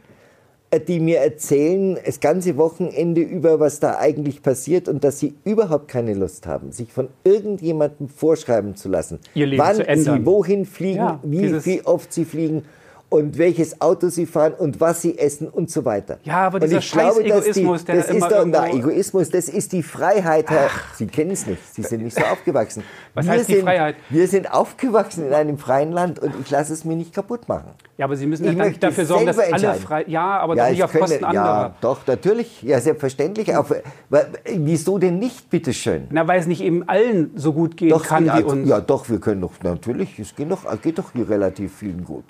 [SPEAKER 2] die mir erzählen, das ganze Wochenende über, was da eigentlich passiert und dass sie überhaupt keine Lust haben, sich von irgendjemandem vorschreiben zu lassen, wann sie wohin fliegen,
[SPEAKER 1] Ja,
[SPEAKER 2] wie, wie oft sie fliegen und welches Auto sie fahren und was sie essen und so weiter.
[SPEAKER 1] Ja, aber
[SPEAKER 2] und
[SPEAKER 1] dieser
[SPEAKER 2] ich glaube,
[SPEAKER 1] Scheiß-Egoismus,
[SPEAKER 2] die,
[SPEAKER 1] der
[SPEAKER 2] das
[SPEAKER 1] da
[SPEAKER 2] ist
[SPEAKER 1] immer
[SPEAKER 2] doch der
[SPEAKER 1] irgendwo-
[SPEAKER 2] Egoismus, das ist die Freiheit. Herr, Sie kennen es nicht, Sie sind nicht so aufgewachsen.
[SPEAKER 1] Was
[SPEAKER 2] wir
[SPEAKER 1] heißt die
[SPEAKER 2] sind,
[SPEAKER 1] Freiheit?
[SPEAKER 2] Wir sind aufgewachsen in einem freien Land und ich lasse es mir nicht kaputt machen.
[SPEAKER 1] Ja, aber Sie müssen
[SPEAKER 2] Ich
[SPEAKER 1] ja dann
[SPEAKER 2] möchte
[SPEAKER 1] dafür sorgen, dass alle frei. Ja, aber
[SPEAKER 2] ich
[SPEAKER 1] nicht auf
[SPEAKER 2] könnte-
[SPEAKER 1] Kosten anderer.
[SPEAKER 2] Ja, doch, natürlich. Ja, selbstverständlich. Auf, wieso denn nicht, bitteschön?
[SPEAKER 1] Na, weil es nicht eben allen so gut gehen
[SPEAKER 2] Doch,
[SPEAKER 1] kann
[SPEAKER 2] ja,
[SPEAKER 1] wie uns.
[SPEAKER 2] ja, doch, wir können doch, natürlich, es geht doch, geht doch hier relativ vielen gut.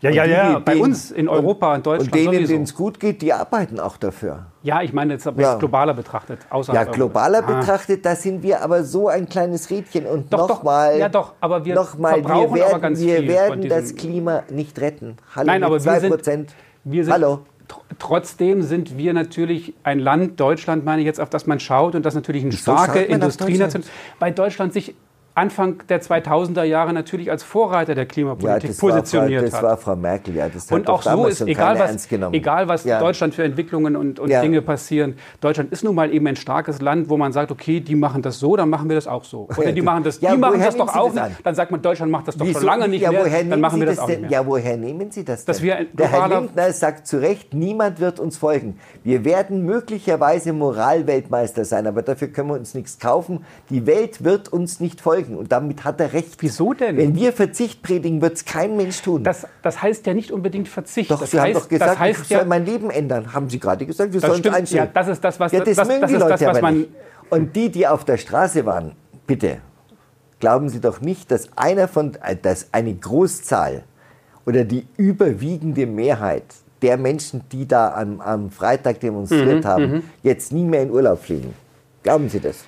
[SPEAKER 1] ja,
[SPEAKER 2] Und
[SPEAKER 1] ja, ja. Bei
[SPEAKER 2] denen-
[SPEAKER 1] uns in Europa und Deutschland
[SPEAKER 2] Und denen, denen es gut geht, die arbeiten auch dafür.
[SPEAKER 1] Ja, ich meine jetzt aber
[SPEAKER 2] Ja.
[SPEAKER 1] globaler betrachtet.
[SPEAKER 2] Ja, globaler.
[SPEAKER 1] Ah.
[SPEAKER 2] betrachtet, da sind wir aber so ein kleines Rädchen. Und nochmal,
[SPEAKER 1] Ja, doch, aber wir
[SPEAKER 2] nochmal,
[SPEAKER 1] verbrauchen
[SPEAKER 2] wir
[SPEAKER 1] aber
[SPEAKER 2] werden,
[SPEAKER 1] ganz
[SPEAKER 2] wir
[SPEAKER 1] viel
[SPEAKER 2] werden
[SPEAKER 1] von diesem-
[SPEAKER 2] das Klima nicht retten. Hallo,
[SPEAKER 1] Nein, aber wir
[SPEAKER 2] 2
[SPEAKER 1] sind-
[SPEAKER 2] Prozent.
[SPEAKER 1] Wir sind,
[SPEAKER 2] Hallo.
[SPEAKER 1] tr- Trotzdem sind wir natürlich ein Land, Deutschland meine ich jetzt, auf das man schaut und das natürlich eine starke
[SPEAKER 2] auf
[SPEAKER 1] Industrienation, weil Deutschland sich Anfang der 2000er Jahre natürlich als Vorreiter der
[SPEAKER 2] Ja,
[SPEAKER 1] Klimapolitik
[SPEAKER 2] war Frau,
[SPEAKER 1] positioniert
[SPEAKER 2] das
[SPEAKER 1] hat.
[SPEAKER 2] war Frau Merkel, ja. Das
[SPEAKER 1] Und auch so ist, egal was, egal was
[SPEAKER 2] Ja.
[SPEAKER 1] Deutschland für Entwicklungen und, und
[SPEAKER 2] Ja.
[SPEAKER 1] Dinge passieren, Deutschland ist nun mal eben ein starkes Land, wo man sagt, okay, die machen das so, dann machen wir das auch so. Oder die machen das,
[SPEAKER 2] Ja,
[SPEAKER 1] die machen das doch auch
[SPEAKER 2] das
[SPEAKER 1] nicht. Dann sagt man, Deutschland macht das doch
[SPEAKER 2] Wieso-
[SPEAKER 1] schon lange nicht
[SPEAKER 2] ja,
[SPEAKER 1] mehr,
[SPEAKER 2] woher
[SPEAKER 1] dann
[SPEAKER 2] nehmen
[SPEAKER 1] machen
[SPEAKER 2] Sie
[SPEAKER 1] wir das,
[SPEAKER 2] das
[SPEAKER 1] auch nicht mehr.
[SPEAKER 2] Ja, woher nehmen Sie das
[SPEAKER 1] Dass
[SPEAKER 2] denn?
[SPEAKER 1] wir ein
[SPEAKER 2] Der Herr Lindner sagt zu Recht, niemand wird uns folgen. Wir werden möglicherweise Moralweltmeister sein, aber dafür können wir uns nichts kaufen. Die Welt wird uns nicht folgen und damit hat er recht.
[SPEAKER 1] Wieso denn?
[SPEAKER 2] Wenn wir Verzicht predigen, wird es kein Mensch tun.
[SPEAKER 1] Das, das heißt ja nicht unbedingt Verzicht.
[SPEAKER 2] doch,
[SPEAKER 1] das
[SPEAKER 2] Sie
[SPEAKER 1] heißt,
[SPEAKER 2] haben doch gesagt,
[SPEAKER 1] das heißt
[SPEAKER 2] ich soll
[SPEAKER 1] ja,
[SPEAKER 2] mein Leben ändern. Haben Sie gerade gesagt, wir
[SPEAKER 1] Das
[SPEAKER 2] sollen
[SPEAKER 1] stimmt.
[SPEAKER 2] einstellen.
[SPEAKER 1] Ja, das ist das, was-
[SPEAKER 2] ja, das,
[SPEAKER 1] das-
[SPEAKER 2] mögen
[SPEAKER 1] das
[SPEAKER 2] die Leute
[SPEAKER 1] das,
[SPEAKER 2] aber
[SPEAKER 1] man-
[SPEAKER 2] nicht. Und die, die auf der Straße waren, bitte, glauben Sie doch nicht, dass einer von, äh, dass eine Großzahl oder die überwiegende Mehrheit der Menschen, die da am, am Freitag
[SPEAKER 1] Mhm,
[SPEAKER 2] demonstriert haben, jetzt nie mehr in Urlaub fliegen. Glauben Sie das?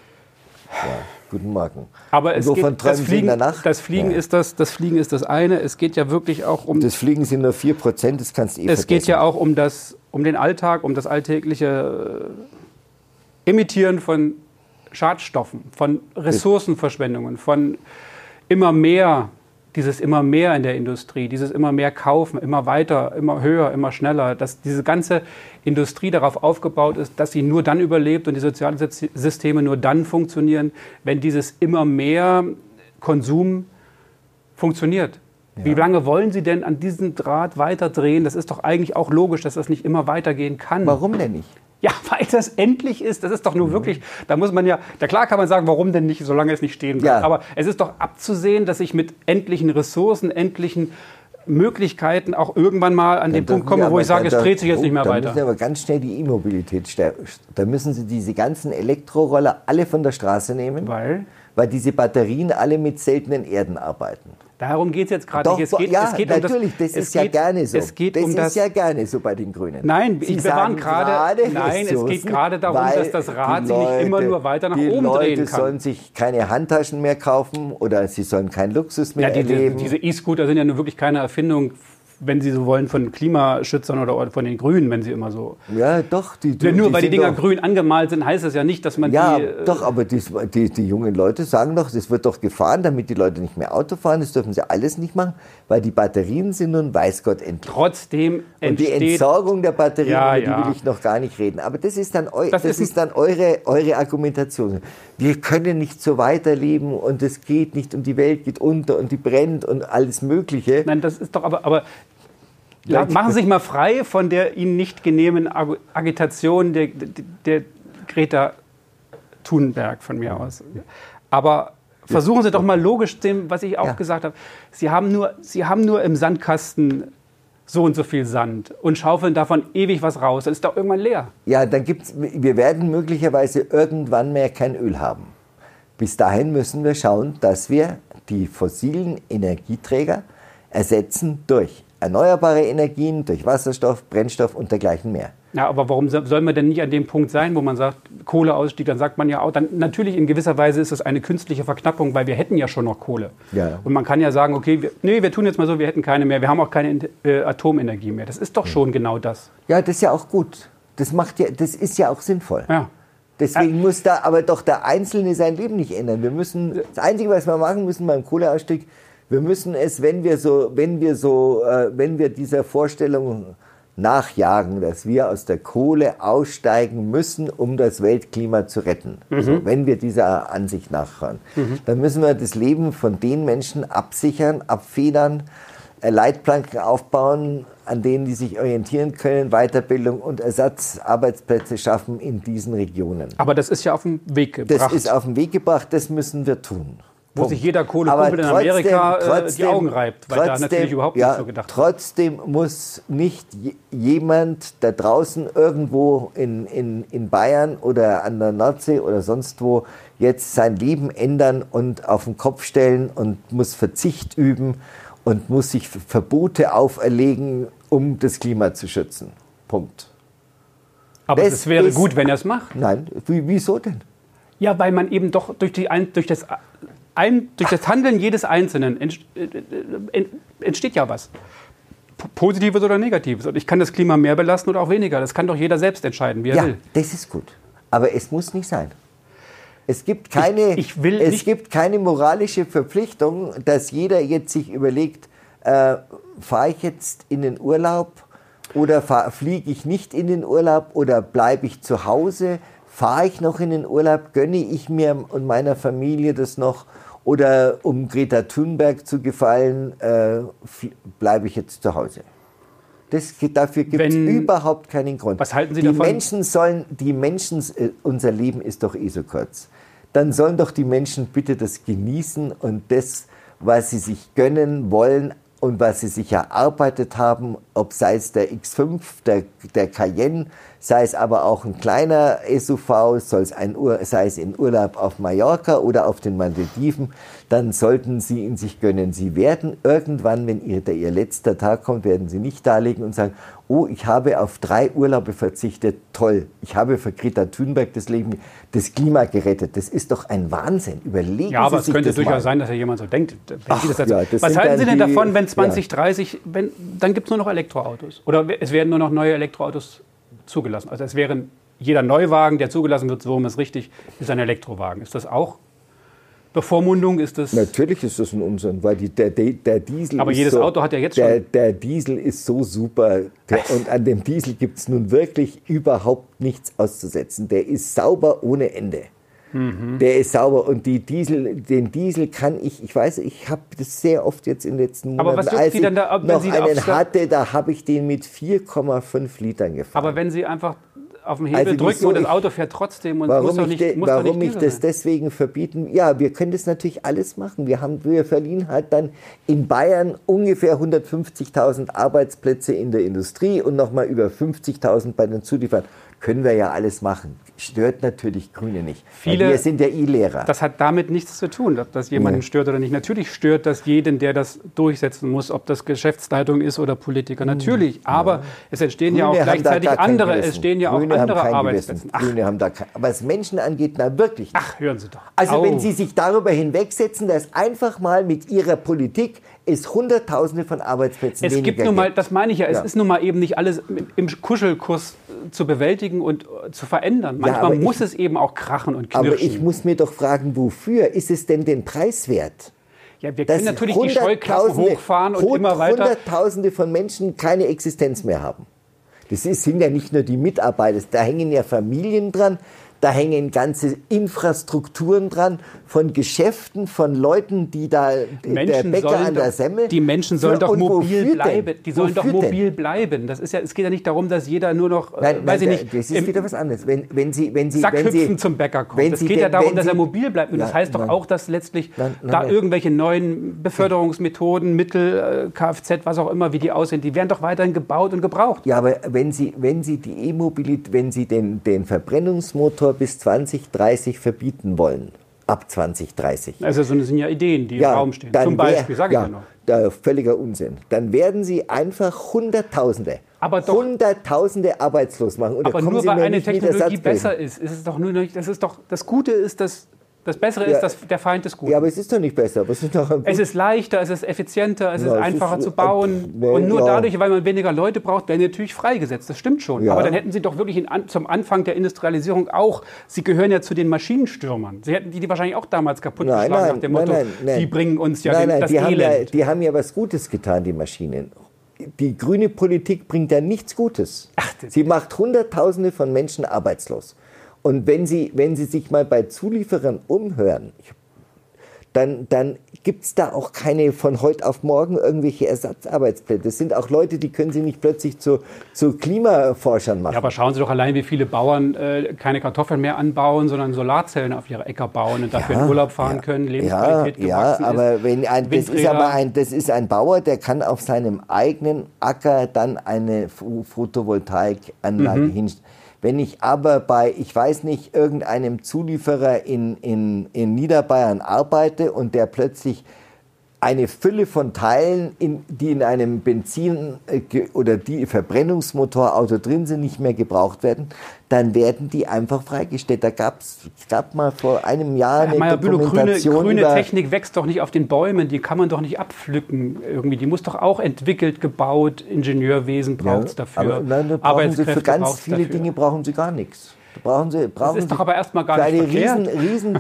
[SPEAKER 2] Ja, guten Morgen.
[SPEAKER 1] aber es geht, das Fliegen,
[SPEAKER 2] der Nacht?
[SPEAKER 1] das, Fliegen
[SPEAKER 2] ja.
[SPEAKER 1] ist das, das Fliegen ist das eine. Es geht ja wirklich auch um
[SPEAKER 2] das Fliegen sind nur 4%, das kannst du eh
[SPEAKER 1] Es geht
[SPEAKER 2] vergessen.
[SPEAKER 1] ja auch um, das, um den Alltag, um das alltägliche äh, Emittieren von Schadstoffen, von Ressourcenverschwendungen, von immer mehr, dieses immer mehr in der Industrie, dieses immer mehr kaufen, immer weiter, immer höher, immer schneller, dass diese ganze Industrie darauf aufgebaut ist, dass sie nur dann überlebt und die sozialen Sy- Systeme nur dann funktionieren, wenn dieses immer mehr Konsum funktioniert. Wie lange wollen Sie denn an diesem Draht weiterdrehen? Das ist doch eigentlich auch logisch, dass das nicht immer weitergehen kann.
[SPEAKER 2] Warum denn nicht?
[SPEAKER 1] Ja, weil das endlich ist. Das ist doch nur wirklich, da muss man ja, da klar kann man sagen, warum denn nicht, solange es nicht stehen bleibt.
[SPEAKER 2] Ja.
[SPEAKER 1] Aber es ist doch abzusehen, dass sich mit endlichen Ressourcen, endlichen Möglichkeiten auch irgendwann mal an den Punkt komme, wo ich sage, es dreht sich jetzt nicht mehr
[SPEAKER 2] da
[SPEAKER 1] weiter.
[SPEAKER 2] müssen Sie aber ganz schnell die E-Mobilität stärken. Da müssen Sie diese ganzen Elektroroller alle von der Straße nehmen,
[SPEAKER 1] Weil?
[SPEAKER 2] weil diese Batterien alle mit seltenen Erden arbeiten.
[SPEAKER 1] Darum geht es jetzt gerade nicht. Es geht,
[SPEAKER 2] ja,
[SPEAKER 1] es geht
[SPEAKER 2] natürlich,
[SPEAKER 1] um das,
[SPEAKER 2] das
[SPEAKER 1] es
[SPEAKER 2] ist ja
[SPEAKER 1] geht,
[SPEAKER 2] gerne so.
[SPEAKER 1] Es geht
[SPEAKER 2] das
[SPEAKER 1] um
[SPEAKER 2] ist
[SPEAKER 1] das.
[SPEAKER 2] ja gerne so bei den Grünen.
[SPEAKER 1] Nein,
[SPEAKER 2] Sie
[SPEAKER 1] wir waren gerade. Nein, es geht gerade darum, dass das Rad
[SPEAKER 2] die
[SPEAKER 1] sich nicht immer
[SPEAKER 2] Leute-
[SPEAKER 1] nur weiter nach
[SPEAKER 2] die
[SPEAKER 1] oben
[SPEAKER 2] Leute
[SPEAKER 1] drehen kann.
[SPEAKER 2] sollen sich keine Handtaschen mehr kaufen oder sie sollen keinen Luxus mehr
[SPEAKER 1] Ja, die, die,
[SPEAKER 2] erleben.
[SPEAKER 1] diese E-Scooter sind ja nur wirklich keine Erfindung, wenn Sie so wollen, von Klimaschützern oder von den Grünen, wenn sie immer so.
[SPEAKER 2] ja, doch. Die,
[SPEAKER 1] Ja, nur weil die Dinger
[SPEAKER 2] doch-
[SPEAKER 1] grün angemalt sind, heißt das ja nicht, dass man
[SPEAKER 2] Ja,
[SPEAKER 1] die. äh,
[SPEAKER 2] doch, aber die, die, die jungen Leute sagen doch, das wird doch gefahren, damit die Leute nicht mehr Auto fahren. Das dürfen sie alles nicht machen, weil die Batterien sind nun weiß Gott endlich.
[SPEAKER 1] Trotzdem
[SPEAKER 2] Und die
[SPEAKER 1] entsteht.
[SPEAKER 2] Entsorgung der Batterien,
[SPEAKER 1] Ja,
[SPEAKER 2] über die
[SPEAKER 1] ja.
[SPEAKER 2] will ich noch gar nicht reden. Aber das ist dann, eu
[SPEAKER 1] Das
[SPEAKER 2] das
[SPEAKER 1] ist
[SPEAKER 2] ist dann eure, eure Argumentation. Wir können nicht so weiterleben und es geht nicht und die Welt geht unter und die brennt und alles Mögliche.
[SPEAKER 1] Nein, das ist doch aber. aber
[SPEAKER 2] Leute-
[SPEAKER 1] Machen Sie sich mal frei von der Ihnen nicht genehmen Ag- Agitation der, der, der Greta Thunberg von mir aus. Aber versuchen Sie doch mal logisch dem, was ich auch
[SPEAKER 2] Ja.
[SPEAKER 1] gesagt habe. Sie haben, nur, Sie haben nur im Sandkasten so und so viel Sand und schaufeln davon ewig was raus. Das ist doch irgendwann leer.
[SPEAKER 2] Ja, dann gibt's, wir werden möglicherweise irgendwann mehr kein Öl haben. Bis dahin müssen wir schauen, dass wir die fossilen Energieträger ersetzen durch erneuerbare Energien, durch Wasserstoff, Brennstoff und dergleichen mehr.
[SPEAKER 1] Ja, aber warum so- soll man denn nicht an dem Punkt sein, wo man sagt, Kohleausstieg, dann sagt man ja auch, dann natürlich in gewisser Weise ist das eine künstliche Verknappung, weil wir hätten ja schon noch Kohle.
[SPEAKER 2] Ja.
[SPEAKER 1] Und man kann ja sagen, okay, wir, nee, wir tun jetzt mal so, wir hätten keine mehr, wir haben auch keine äh, Atomenergie mehr. Das ist doch schon genau das.
[SPEAKER 2] Ja, das ist ja auch gut. Das, macht ja, das ist ja auch sinnvoll.
[SPEAKER 1] Ja.
[SPEAKER 2] Deswegen muss da aber doch der Einzelne sein Leben nicht ändern. Wir müssen, das Einzige, was wir machen müssen beim Kohleausstieg, wir müssen es, wenn wir so, wenn wir so, äh, wenn wir dieser Vorstellung nachjagen, dass wir aus der Kohle aussteigen müssen, um das Weltklima zu retten. Also, wenn wir dieser Ansicht nachfahren, dann müssen wir das Leben von den Menschen absichern, abfedern, äh, Leitplanken aufbauen, an denen die sich orientieren können, Weiterbildung und Ersatzarbeitsplätze schaffen in diesen Regionen.
[SPEAKER 1] Aber das ist ja auf den Weg gebracht,
[SPEAKER 2] Das ist auf den Weg gebracht, das müssen wir tun.
[SPEAKER 1] Wo
[SPEAKER 2] Punkt.
[SPEAKER 1] sich jeder Kohlekumpel in
[SPEAKER 2] trotzdem-
[SPEAKER 1] Amerika äh, die
[SPEAKER 2] trotzdem-
[SPEAKER 1] Augen reibt, weil da
[SPEAKER 2] trotzdem-
[SPEAKER 1] natürlich überhaupt
[SPEAKER 2] ja,
[SPEAKER 1] nicht so gedacht wird.
[SPEAKER 2] Trotzdem muss nicht je- jemand da draußen irgendwo in, in, in Bayern oder an der Nordsee oder sonst wo jetzt sein Leben ändern und auf den Kopf stellen und muss Verzicht üben und muss sich Verbote auferlegen, um das Klima zu schützen. Punkt.
[SPEAKER 1] Aber
[SPEAKER 2] das
[SPEAKER 1] es wäre
[SPEAKER 2] ist-
[SPEAKER 1] gut, wenn er es macht.
[SPEAKER 2] Nein, wie, wieso denn?
[SPEAKER 1] Ja, weil man eben doch durch, die, durch, das, ein, durch das Handeln jedes Einzelnen ent, äh, äh, entsteht ja was. P- Positives oder Negatives. Und ich kann das Klima mehr belasten oder auch weniger. Das kann doch jeder selbst entscheiden, wie er
[SPEAKER 2] Ja,
[SPEAKER 1] will.
[SPEAKER 2] das ist gut. Aber es muss nicht sein. Es gibt keine,
[SPEAKER 1] Ich- ich
[SPEAKER 2] es gibt keine moralische Verpflichtung, dass jeder jetzt sich überlegt, äh, fahre ich jetzt in den Urlaub oder fliege ich nicht in den Urlaub oder bleibe ich zu Hause, fahre ich noch in den Urlaub, gönne ich mir und meiner Familie das noch oder um Greta Thunberg zu gefallen, äh, bleibe ich jetzt zu Hause. Das, dafür gibt es überhaupt keinen Grund.
[SPEAKER 1] Was halten Sie
[SPEAKER 2] die
[SPEAKER 1] davon?
[SPEAKER 2] Menschen sollen, die Menschen, äh, unser Leben ist doch eh so kurz. Dann sollen doch die Menschen bitte das genießen und das, was sie sich gönnen wollen und was sie sich erarbeitet haben, ob sei es der X5, der, der Cayenne, sei es aber auch ein kleiner SUV, soll es ein sei es in Urlaub auf Mallorca oder auf den Malediven, dann sollten sie ihn sich gönnen. Sie werden irgendwann, wenn ihr, der, ihr letzter Tag kommt, werden sie nicht darlegen und sagen, oh, ich habe auf drei Urlaube verzichtet, toll, ich habe für Greta Thunberg das Leben, das Klima gerettet. Das ist doch ein Wahnsinn. Überlegen
[SPEAKER 1] Ja, aber
[SPEAKER 2] Sie
[SPEAKER 1] es
[SPEAKER 2] sich
[SPEAKER 1] könnte
[SPEAKER 2] das
[SPEAKER 1] durchaus
[SPEAKER 2] mal.
[SPEAKER 1] sein, dass ja jemand so denkt.
[SPEAKER 2] Ach,
[SPEAKER 1] das
[SPEAKER 2] ja, das
[SPEAKER 1] was halten Sie denn
[SPEAKER 2] die-
[SPEAKER 1] davon, wenn
[SPEAKER 2] ja.
[SPEAKER 1] 2030, wenn, dann gibt es nur noch Elektroautos? Oder es werden nur noch neue Elektroautos zugelassen? Also es wären jeder Neuwagen, der zugelassen wird, so ist richtig, ist ein Elektrowagen. Ist das auch Bevormundung? Ist das
[SPEAKER 2] Natürlich ist das ein Unsinn, weil die, der, der, Diesel
[SPEAKER 1] Aber jedes
[SPEAKER 2] so,
[SPEAKER 1] Auto hat ja jetzt
[SPEAKER 2] der,
[SPEAKER 1] schon-
[SPEAKER 2] Der Diesel ist so super der, und an dem Diesel gibt es nun wirklich überhaupt nichts auszusetzen. Der ist sauber ohne Ende.
[SPEAKER 1] Mhm.
[SPEAKER 2] Der ist sauber und die Diesel, den Diesel kann ich, ich weiß, ich habe das sehr oft jetzt in den letzten Monaten,
[SPEAKER 1] Aber was
[SPEAKER 2] als
[SPEAKER 1] Sie
[SPEAKER 2] ich
[SPEAKER 1] denn da, wenn
[SPEAKER 2] noch
[SPEAKER 1] Sie
[SPEAKER 2] einen hatte, da habe ich den mit 4,5 Litern gefahren.
[SPEAKER 1] Aber wenn Sie einfach auf den Hebel also drücken wieso, und das Auto fährt trotzdem und
[SPEAKER 2] warum muss doch nicht, ich, muss warum nicht ich das sein. deswegen verbieten? Ja, wir können das natürlich alles machen. Wir, haben, wir verlieren halt dann in Bayern ungefähr 150.000 Arbeitsplätze in der Industrie und nochmal über 50.000 bei den Zulieferern. Können wir ja alles machen stört natürlich Grüne nicht.
[SPEAKER 1] Viele,
[SPEAKER 2] wir sind ja E-Lehrer.
[SPEAKER 1] Das hat damit nichts zu tun, ob das jemanden ja. stört oder nicht. Natürlich stört das jeden, der das durchsetzen muss, ob das Geschäftsleitung ist oder Politiker. Natürlich, aber ja. es entstehen Grüne ja auch gleichzeitig andere, es stehen ja Grüne auch andere Arbeitsplätze.
[SPEAKER 2] Grüne haben da kein, was Menschen angeht, na wirklich.
[SPEAKER 1] Nicht. Ach, hören Sie doch.
[SPEAKER 2] Also Au. wenn Sie sich darüber hinwegsetzen, dass einfach mal mit Ihrer Politik es Hunderttausende von Arbeitsplätzen
[SPEAKER 1] es gibt nun mal, das meine ich ja, es ja. ist nun mal eben nicht alles im Kuschelkurs zu bewältigen und zu verändern. Manchmal ja, muss ich, es eben auch krachen und knirschen.
[SPEAKER 2] Aber ich muss mir doch fragen, wofür ist es denn den Preis wert?
[SPEAKER 1] Ja, wir können natürlich die Scheuklassen hochfahren und immer weiter.
[SPEAKER 2] Hunderttausende von Menschen keine Existenz mehr haben. Das ist, sind ja nicht nur die Mitarbeiter, da hängen ja Familien dran, da hängen ganze Infrastrukturen dran von Geschäften, von Leuten, die da
[SPEAKER 1] Menschen der Bäcker an der Semmel. Die Menschen sollen doch mobil bleiben. Die sollen doch mobil denn? bleiben. Das ist ja, es geht ja nicht darum, dass jeder nur noch,
[SPEAKER 2] äh, nein, weiß nein, ich nicht, das ist wieder was anderes. Wenn, wenn Sie, wenn Sie,
[SPEAKER 1] Sackhüpfen
[SPEAKER 2] wenn Sie,
[SPEAKER 1] zum Bäcker kommt. Es geht ja darum, dass er mobil bleibt. Und ja, das heißt doch nein, auch, dass letztlich da irgendwelche neuen Beförderungsmethoden, Mittel, äh, Kfz, was auch immer, wie die aussehen, die werden doch weiterhin gebaut und gebraucht.
[SPEAKER 2] Ja, aber wenn Sie, wenn Sie die E-Mobilität, wenn Sie den, den Verbrennungsmotor bis 2030 verbieten wollen. Ab 2030.
[SPEAKER 1] Also das sind ja Ideen, die ja, im Raum stehen. Zum Beispiel, sage ich ja,
[SPEAKER 2] ja noch. Völliger Unsinn. Dann werden Sie einfach Hunderttausende,
[SPEAKER 1] aber doch,
[SPEAKER 2] Hunderttausende arbeitslos machen.
[SPEAKER 1] Und aber nur weil eine Technologie besser ist, ist es doch nur nicht, das ist doch, das Gute ist, dass das Bessere ja, ist dass der Feind des Guten.
[SPEAKER 2] Ja, aber es ist doch nicht besser. Es ist,
[SPEAKER 1] es ist leichter, es ist effizienter, es ja, ist einfacher ist, zu bauen. Äh, und nur ja. dadurch, weil man weniger Leute braucht, werden die natürlich freigesetzt. Das stimmt schon. Aber dann hätten sie doch wirklich in, zum Anfang der Industrialisierung auch, sie gehören ja zu den Maschinenstürmern. Sie hätten die, die wahrscheinlich auch damals kaputt nein, geschlagen nein, nach dem Motto, nein, nein, die bringen uns ja
[SPEAKER 2] nein, nein,
[SPEAKER 1] das
[SPEAKER 2] die
[SPEAKER 1] Elend.
[SPEAKER 2] Haben ja, die haben ja was Gutes getan, die Maschinen. Die grüne Politik bringt ja nichts Gutes. Ach, sie macht Hunderttausende von Menschen arbeitslos. Und wenn Sie, wenn Sie sich mal bei Zulieferern umhören, dann, dann gibt es da auch keine von heute auf morgen irgendwelche Ersatzarbeitsplätze. Das sind auch Leute, die können Sie nicht plötzlich zu, zu Klimaforschern machen. Ja,
[SPEAKER 1] aber schauen Sie doch allein, wie viele Bauern äh, keine Kartoffeln mehr anbauen, sondern Solarzellen auf ihre Äcker bauen und dafür ja, in Urlaub fahren
[SPEAKER 2] ja,
[SPEAKER 1] können,
[SPEAKER 2] Lebensqualität ja, ja, aber wenn ein, das ist aber ein, das ist ein Bauer, der kann auf seinem eigenen Acker dann eine Photovoltaikanlage mhm. hinstellen wenn ich aber bei, ich weiß nicht, irgendeinem Zulieferer in, in, in Niederbayern arbeite und der plötzlich eine Fülle von Teilen, in, die in einem Benzin- äh, oder die Verbrennungsmotorauto drin sind, nicht mehr gebraucht werden, dann werden die einfach freigestellt. Da gab's, es gab mal vor einem Jahr eine
[SPEAKER 1] Herr Dokumentation grüne, grüne Technik wächst doch nicht auf den Bäumen, die kann man doch nicht abpflücken irgendwie. Die muss doch auch entwickelt, gebaut, Ingenieurwesen braucht es ja, dafür. Aber
[SPEAKER 2] nein, da brauchen Sie für ganz viele dafür. Dinge brauchen Sie gar nichts. Brauchen Sie, brauchen
[SPEAKER 1] das ist doch aber erstmal gar nicht
[SPEAKER 2] verkehrt. Riesen, riesen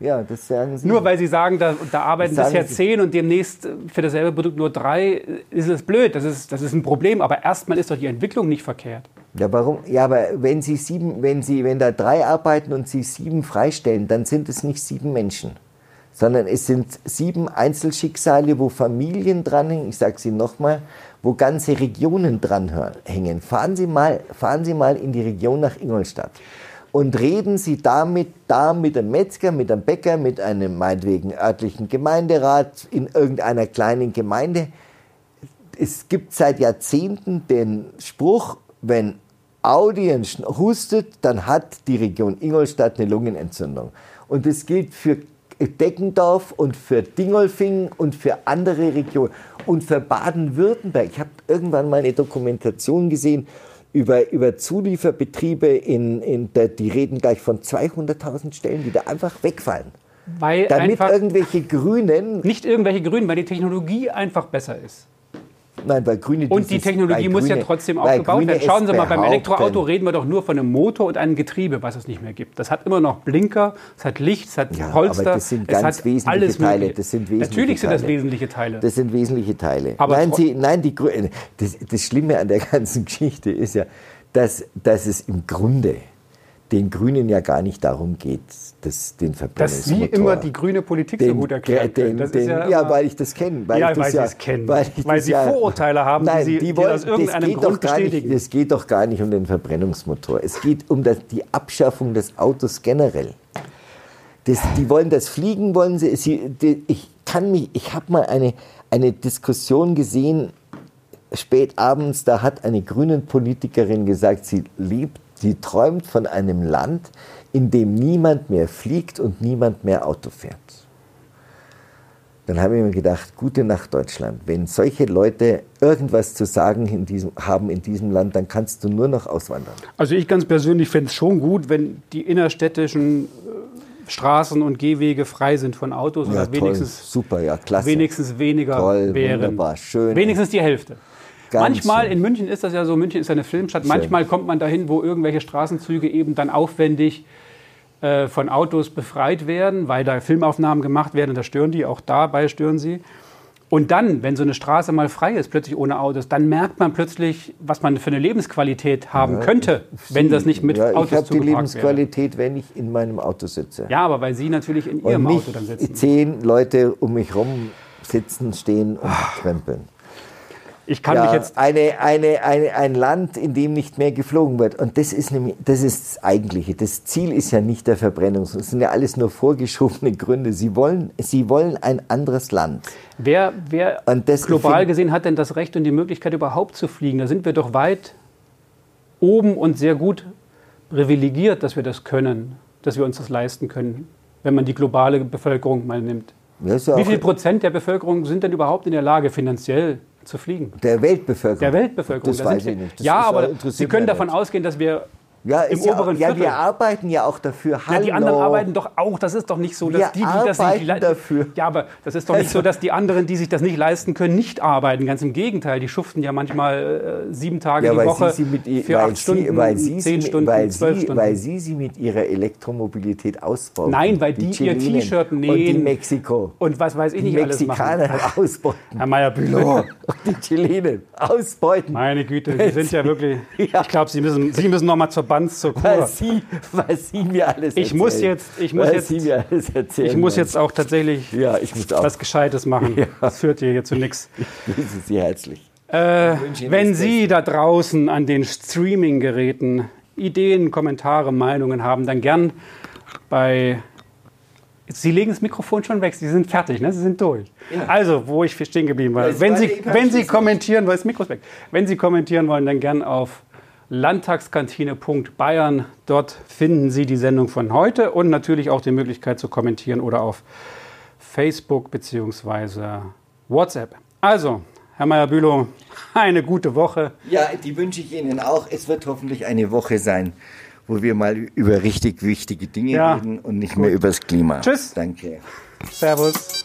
[SPEAKER 2] ja, das
[SPEAKER 1] sagen Sie. Nur weil Sie sagen, da, da arbeiten bisher zehn und demnächst für dasselbe Produkt nur drei, ist es blöd. Das ist, das ist ein Problem. Aber erstmal ist doch die Entwicklung nicht verkehrt.
[SPEAKER 2] Ja, warum? Ja, aber wenn Sie sieben, wenn Sie, wenn da drei arbeiten und Sie sieben freistellen, dann sind es nicht sieben Menschen, sondern es sind sieben Einzelschicksale, wo Familien dranhängen. Ich sage Sie nochmal, wo ganze Regionen dranhängen. Fahren Sie mal, fahren Sie mal in die Region nach Ingolstadt und reden Sie damit da mit einem Metzger, mit einem Bäcker, mit einem meinetwegen örtlichen Gemeinderat in irgendeiner kleinen Gemeinde. Es gibt seit Jahrzehnten den Spruch, wenn Audien hustet, dann hat die Region Ingolstadt eine Lungenentzündung. Und das gilt für Deckendorf und für Dingolfing und für andere Regionen und für Baden-Württemberg. Ich habe irgendwann mal eine Dokumentation gesehen über, über Zulieferbetriebe, in, in der, die reden gleich von 200.000 Stellen, die da einfach wegfallen.
[SPEAKER 1] Weil
[SPEAKER 2] Damit irgendwelche Grünen.
[SPEAKER 1] Nicht irgendwelche Grünen, weil die Technologie einfach besser ist.
[SPEAKER 2] Nein, weil Grüne
[SPEAKER 1] Und die Technologie muss Grüne, ja trotzdem aufgebaut werden. Schauen Sie mal, beim Elektroauto reden wir doch nur von einem Motor und einem Getriebe, was es nicht mehr gibt. Das hat immer noch Blinker, es hat Licht, es hat ja, Polster. Aber
[SPEAKER 2] das sind ganz wesentliche alles Teile. Das sind wesentliche
[SPEAKER 1] Natürlich sind das wesentliche Teile.
[SPEAKER 2] Das sind wesentliche Teile. Aber nein, Sie, nein die, das, das Schlimme an der ganzen Geschichte ist ja, dass, dass es im Grunde den Grünen ja gar nicht darum geht, das, den
[SPEAKER 1] Dass Sie immer die grüne Politik so gut erklären
[SPEAKER 2] den, den,
[SPEAKER 1] ist
[SPEAKER 2] ja,
[SPEAKER 1] ja,
[SPEAKER 2] weil ich das kenne. Weil,
[SPEAKER 1] Ja,
[SPEAKER 2] ich das
[SPEAKER 1] weil Sie es kennen.
[SPEAKER 2] Weil,
[SPEAKER 1] Sie Vorurteile haben, die
[SPEAKER 2] Nein,
[SPEAKER 1] Sie-
[SPEAKER 2] die
[SPEAKER 1] die
[SPEAKER 2] wollen,
[SPEAKER 1] aus irgendeinem Grund bestätigen.
[SPEAKER 2] Es geht doch gar nicht um den Verbrennungsmotor. Es geht um das, die Abschaffung des Autos generell. Das, die wollen das Fliegen, wollen sie. sie die, ich kann mich, ich habe mal eine, eine Diskussion gesehen, spät abends, da hat eine grünen Politikerin gesagt, sie liebt, sie träumt von einem Land, in dem niemand mehr fliegt und niemand mehr Auto fährt. Dann habe ich mir gedacht, gute Nacht Deutschland. Wenn solche Leute irgendwas zu sagen in diesem, haben in diesem Land, dann kannst du nur noch auswandern.
[SPEAKER 1] Also ich ganz persönlich fände es schon gut, wenn die innerstädtischen äh, Straßen und Gehwege frei sind von Autos
[SPEAKER 2] Ja,
[SPEAKER 1] oder wenigstens,
[SPEAKER 2] super, ja, klasse.
[SPEAKER 1] wenigstens weniger
[SPEAKER 2] Toll,
[SPEAKER 1] wären.
[SPEAKER 2] wunderbar, schön.
[SPEAKER 1] Wenigstens die Hälfte.
[SPEAKER 2] Ganz
[SPEAKER 1] Manchmal
[SPEAKER 2] schön.
[SPEAKER 1] in München ist das ja so, München ist ja eine Filmstadt, manchmal kommt man dahin, wo irgendwelche Straßenzüge eben dann aufwendig äh, von Autos befreit werden, weil da Filmaufnahmen gemacht werden, da stören die, auch dabei stören sie. Und dann, wenn so eine Straße mal frei ist, plötzlich ohne Autos, dann merkt man plötzlich, was man für eine Lebensqualität haben könnte, wenn das nicht mit
[SPEAKER 2] ja, ich
[SPEAKER 1] Autos
[SPEAKER 2] habe die
[SPEAKER 1] zugebracht wäre.
[SPEAKER 2] Lebensqualität, wenn ich in meinem Auto sitze.
[SPEAKER 1] Ja, aber weil Sie natürlich in
[SPEAKER 2] und
[SPEAKER 1] Ihrem Auto dann sitzen.
[SPEAKER 2] zehn Leute um mich rum sitzen, stehen und krempeln.
[SPEAKER 1] Ich kann
[SPEAKER 2] ja,
[SPEAKER 1] mich jetzt
[SPEAKER 2] eine, eine, eine, ein Land, in dem nicht mehr geflogen wird. Und das ist, nämlich, das ist das Eigentliche. Das Ziel ist ja nicht der Verbrennung. Das sind ja alles nur vorgeschobene Gründe. Sie wollen, sie wollen ein anderes Land.
[SPEAKER 1] Wer, wer global gesehen hat denn das Recht und die Möglichkeit überhaupt zu fliegen? Da sind wir doch weit oben und sehr gut privilegiert, dass wir das können, dass wir uns das leisten können, wenn man die globale Bevölkerung mal nimmt.
[SPEAKER 2] Ja
[SPEAKER 1] Wie viel Prozent der Bevölkerung sind denn überhaupt in der Lage, finanziell zu fliegen?
[SPEAKER 2] der Weltbevölkerung.
[SPEAKER 1] Der Weltbevölkerung.
[SPEAKER 2] Das
[SPEAKER 1] Da
[SPEAKER 2] weiß ich nicht. Das
[SPEAKER 1] ja, aber Sie können davon ausgehen, dass wir
[SPEAKER 2] Ja,
[SPEAKER 1] im
[SPEAKER 2] ja,
[SPEAKER 1] oberen
[SPEAKER 2] ja,
[SPEAKER 1] Viertel.
[SPEAKER 2] wir arbeiten ja auch dafür.
[SPEAKER 1] Ja, die
[SPEAKER 2] Hallo.
[SPEAKER 1] anderen arbeiten doch auch. Das ist doch nicht so, dass
[SPEAKER 2] Wir
[SPEAKER 1] die, die das nicht
[SPEAKER 2] dafür.
[SPEAKER 1] Ja, aber das ist doch nicht so, dass die anderen, die sich das nicht leisten können, nicht arbeiten. Ganz im Gegenteil, die schuften ja manchmal äh, sieben Tage
[SPEAKER 2] Ja,
[SPEAKER 1] die Woche
[SPEAKER 2] sie, sie mit, ihr-
[SPEAKER 1] für
[SPEAKER 2] weil,
[SPEAKER 1] acht Stunden,
[SPEAKER 2] sie, weil, sie,
[SPEAKER 1] zehn
[SPEAKER 2] sie,
[SPEAKER 1] Stunden,
[SPEAKER 2] weil,
[SPEAKER 1] zwölf
[SPEAKER 2] sie,
[SPEAKER 1] Stunden.
[SPEAKER 2] weil sie sie mit ihrer Elektromobilität ausbauen.
[SPEAKER 1] Nein, weil die ihr
[SPEAKER 2] Chilenen
[SPEAKER 1] T-Shirt
[SPEAKER 2] Und die
[SPEAKER 1] nähen.
[SPEAKER 2] Mexiko.
[SPEAKER 1] und was weiß ich
[SPEAKER 2] die
[SPEAKER 1] nicht alles
[SPEAKER 2] Mexikaner
[SPEAKER 1] machen.
[SPEAKER 2] ausbeuten.
[SPEAKER 1] Herr Meyer-Bülow,
[SPEAKER 2] Und die Chilenen ausbeuten.
[SPEAKER 1] meine Güte, Sie sind ja wirklich.
[SPEAKER 2] Ja.
[SPEAKER 1] Ich glaube, Sie müssen, Sie müssen noch mal zur Banz zur
[SPEAKER 2] Weil
[SPEAKER 1] Kur.
[SPEAKER 2] sie, weil sie mir alles
[SPEAKER 1] Ich
[SPEAKER 2] erzählen.
[SPEAKER 1] muss jetzt- ich muss
[SPEAKER 2] weil
[SPEAKER 1] jetzt-
[SPEAKER 2] sie mir alles erzählen.
[SPEAKER 1] Ich muss jetzt auch tatsächlich
[SPEAKER 2] Ja, ich muss auch.
[SPEAKER 1] was Gescheites machen. Das führt hier zu nichts.
[SPEAKER 2] Ich grüße Sie herzlich.
[SPEAKER 1] Äh, wenn Sie da draußen an den Streaming-Geräten Ideen, Kommentare, Meinungen haben, dann gern bei. Sie legen das Mikrofon schon weg, Sie sind fertig, ne? Sie sind durch. Also, wo ich stehen geblieben war.
[SPEAKER 2] Das
[SPEAKER 1] Wenn Sie, wenn Sie kommentieren wollen, das Mikro ist weg. Wenn Sie kommentieren wollen, dann gern auf landtagskantine.bayern. Dort finden Sie die Sendung von heute und natürlich auch die Möglichkeit zu kommentieren oder auf Facebook bzw. WhatsApp. Also, Herr Meyer-Bülow, eine gute Woche.
[SPEAKER 2] Ja, die wünsche ich Ihnen auch. Es wird hoffentlich eine Woche sein, wo wir mal über richtig wichtige Dinge
[SPEAKER 1] Ja.
[SPEAKER 2] reden und nicht mehr über das Klima.
[SPEAKER 1] Tschüss.
[SPEAKER 2] Danke.
[SPEAKER 1] Servus.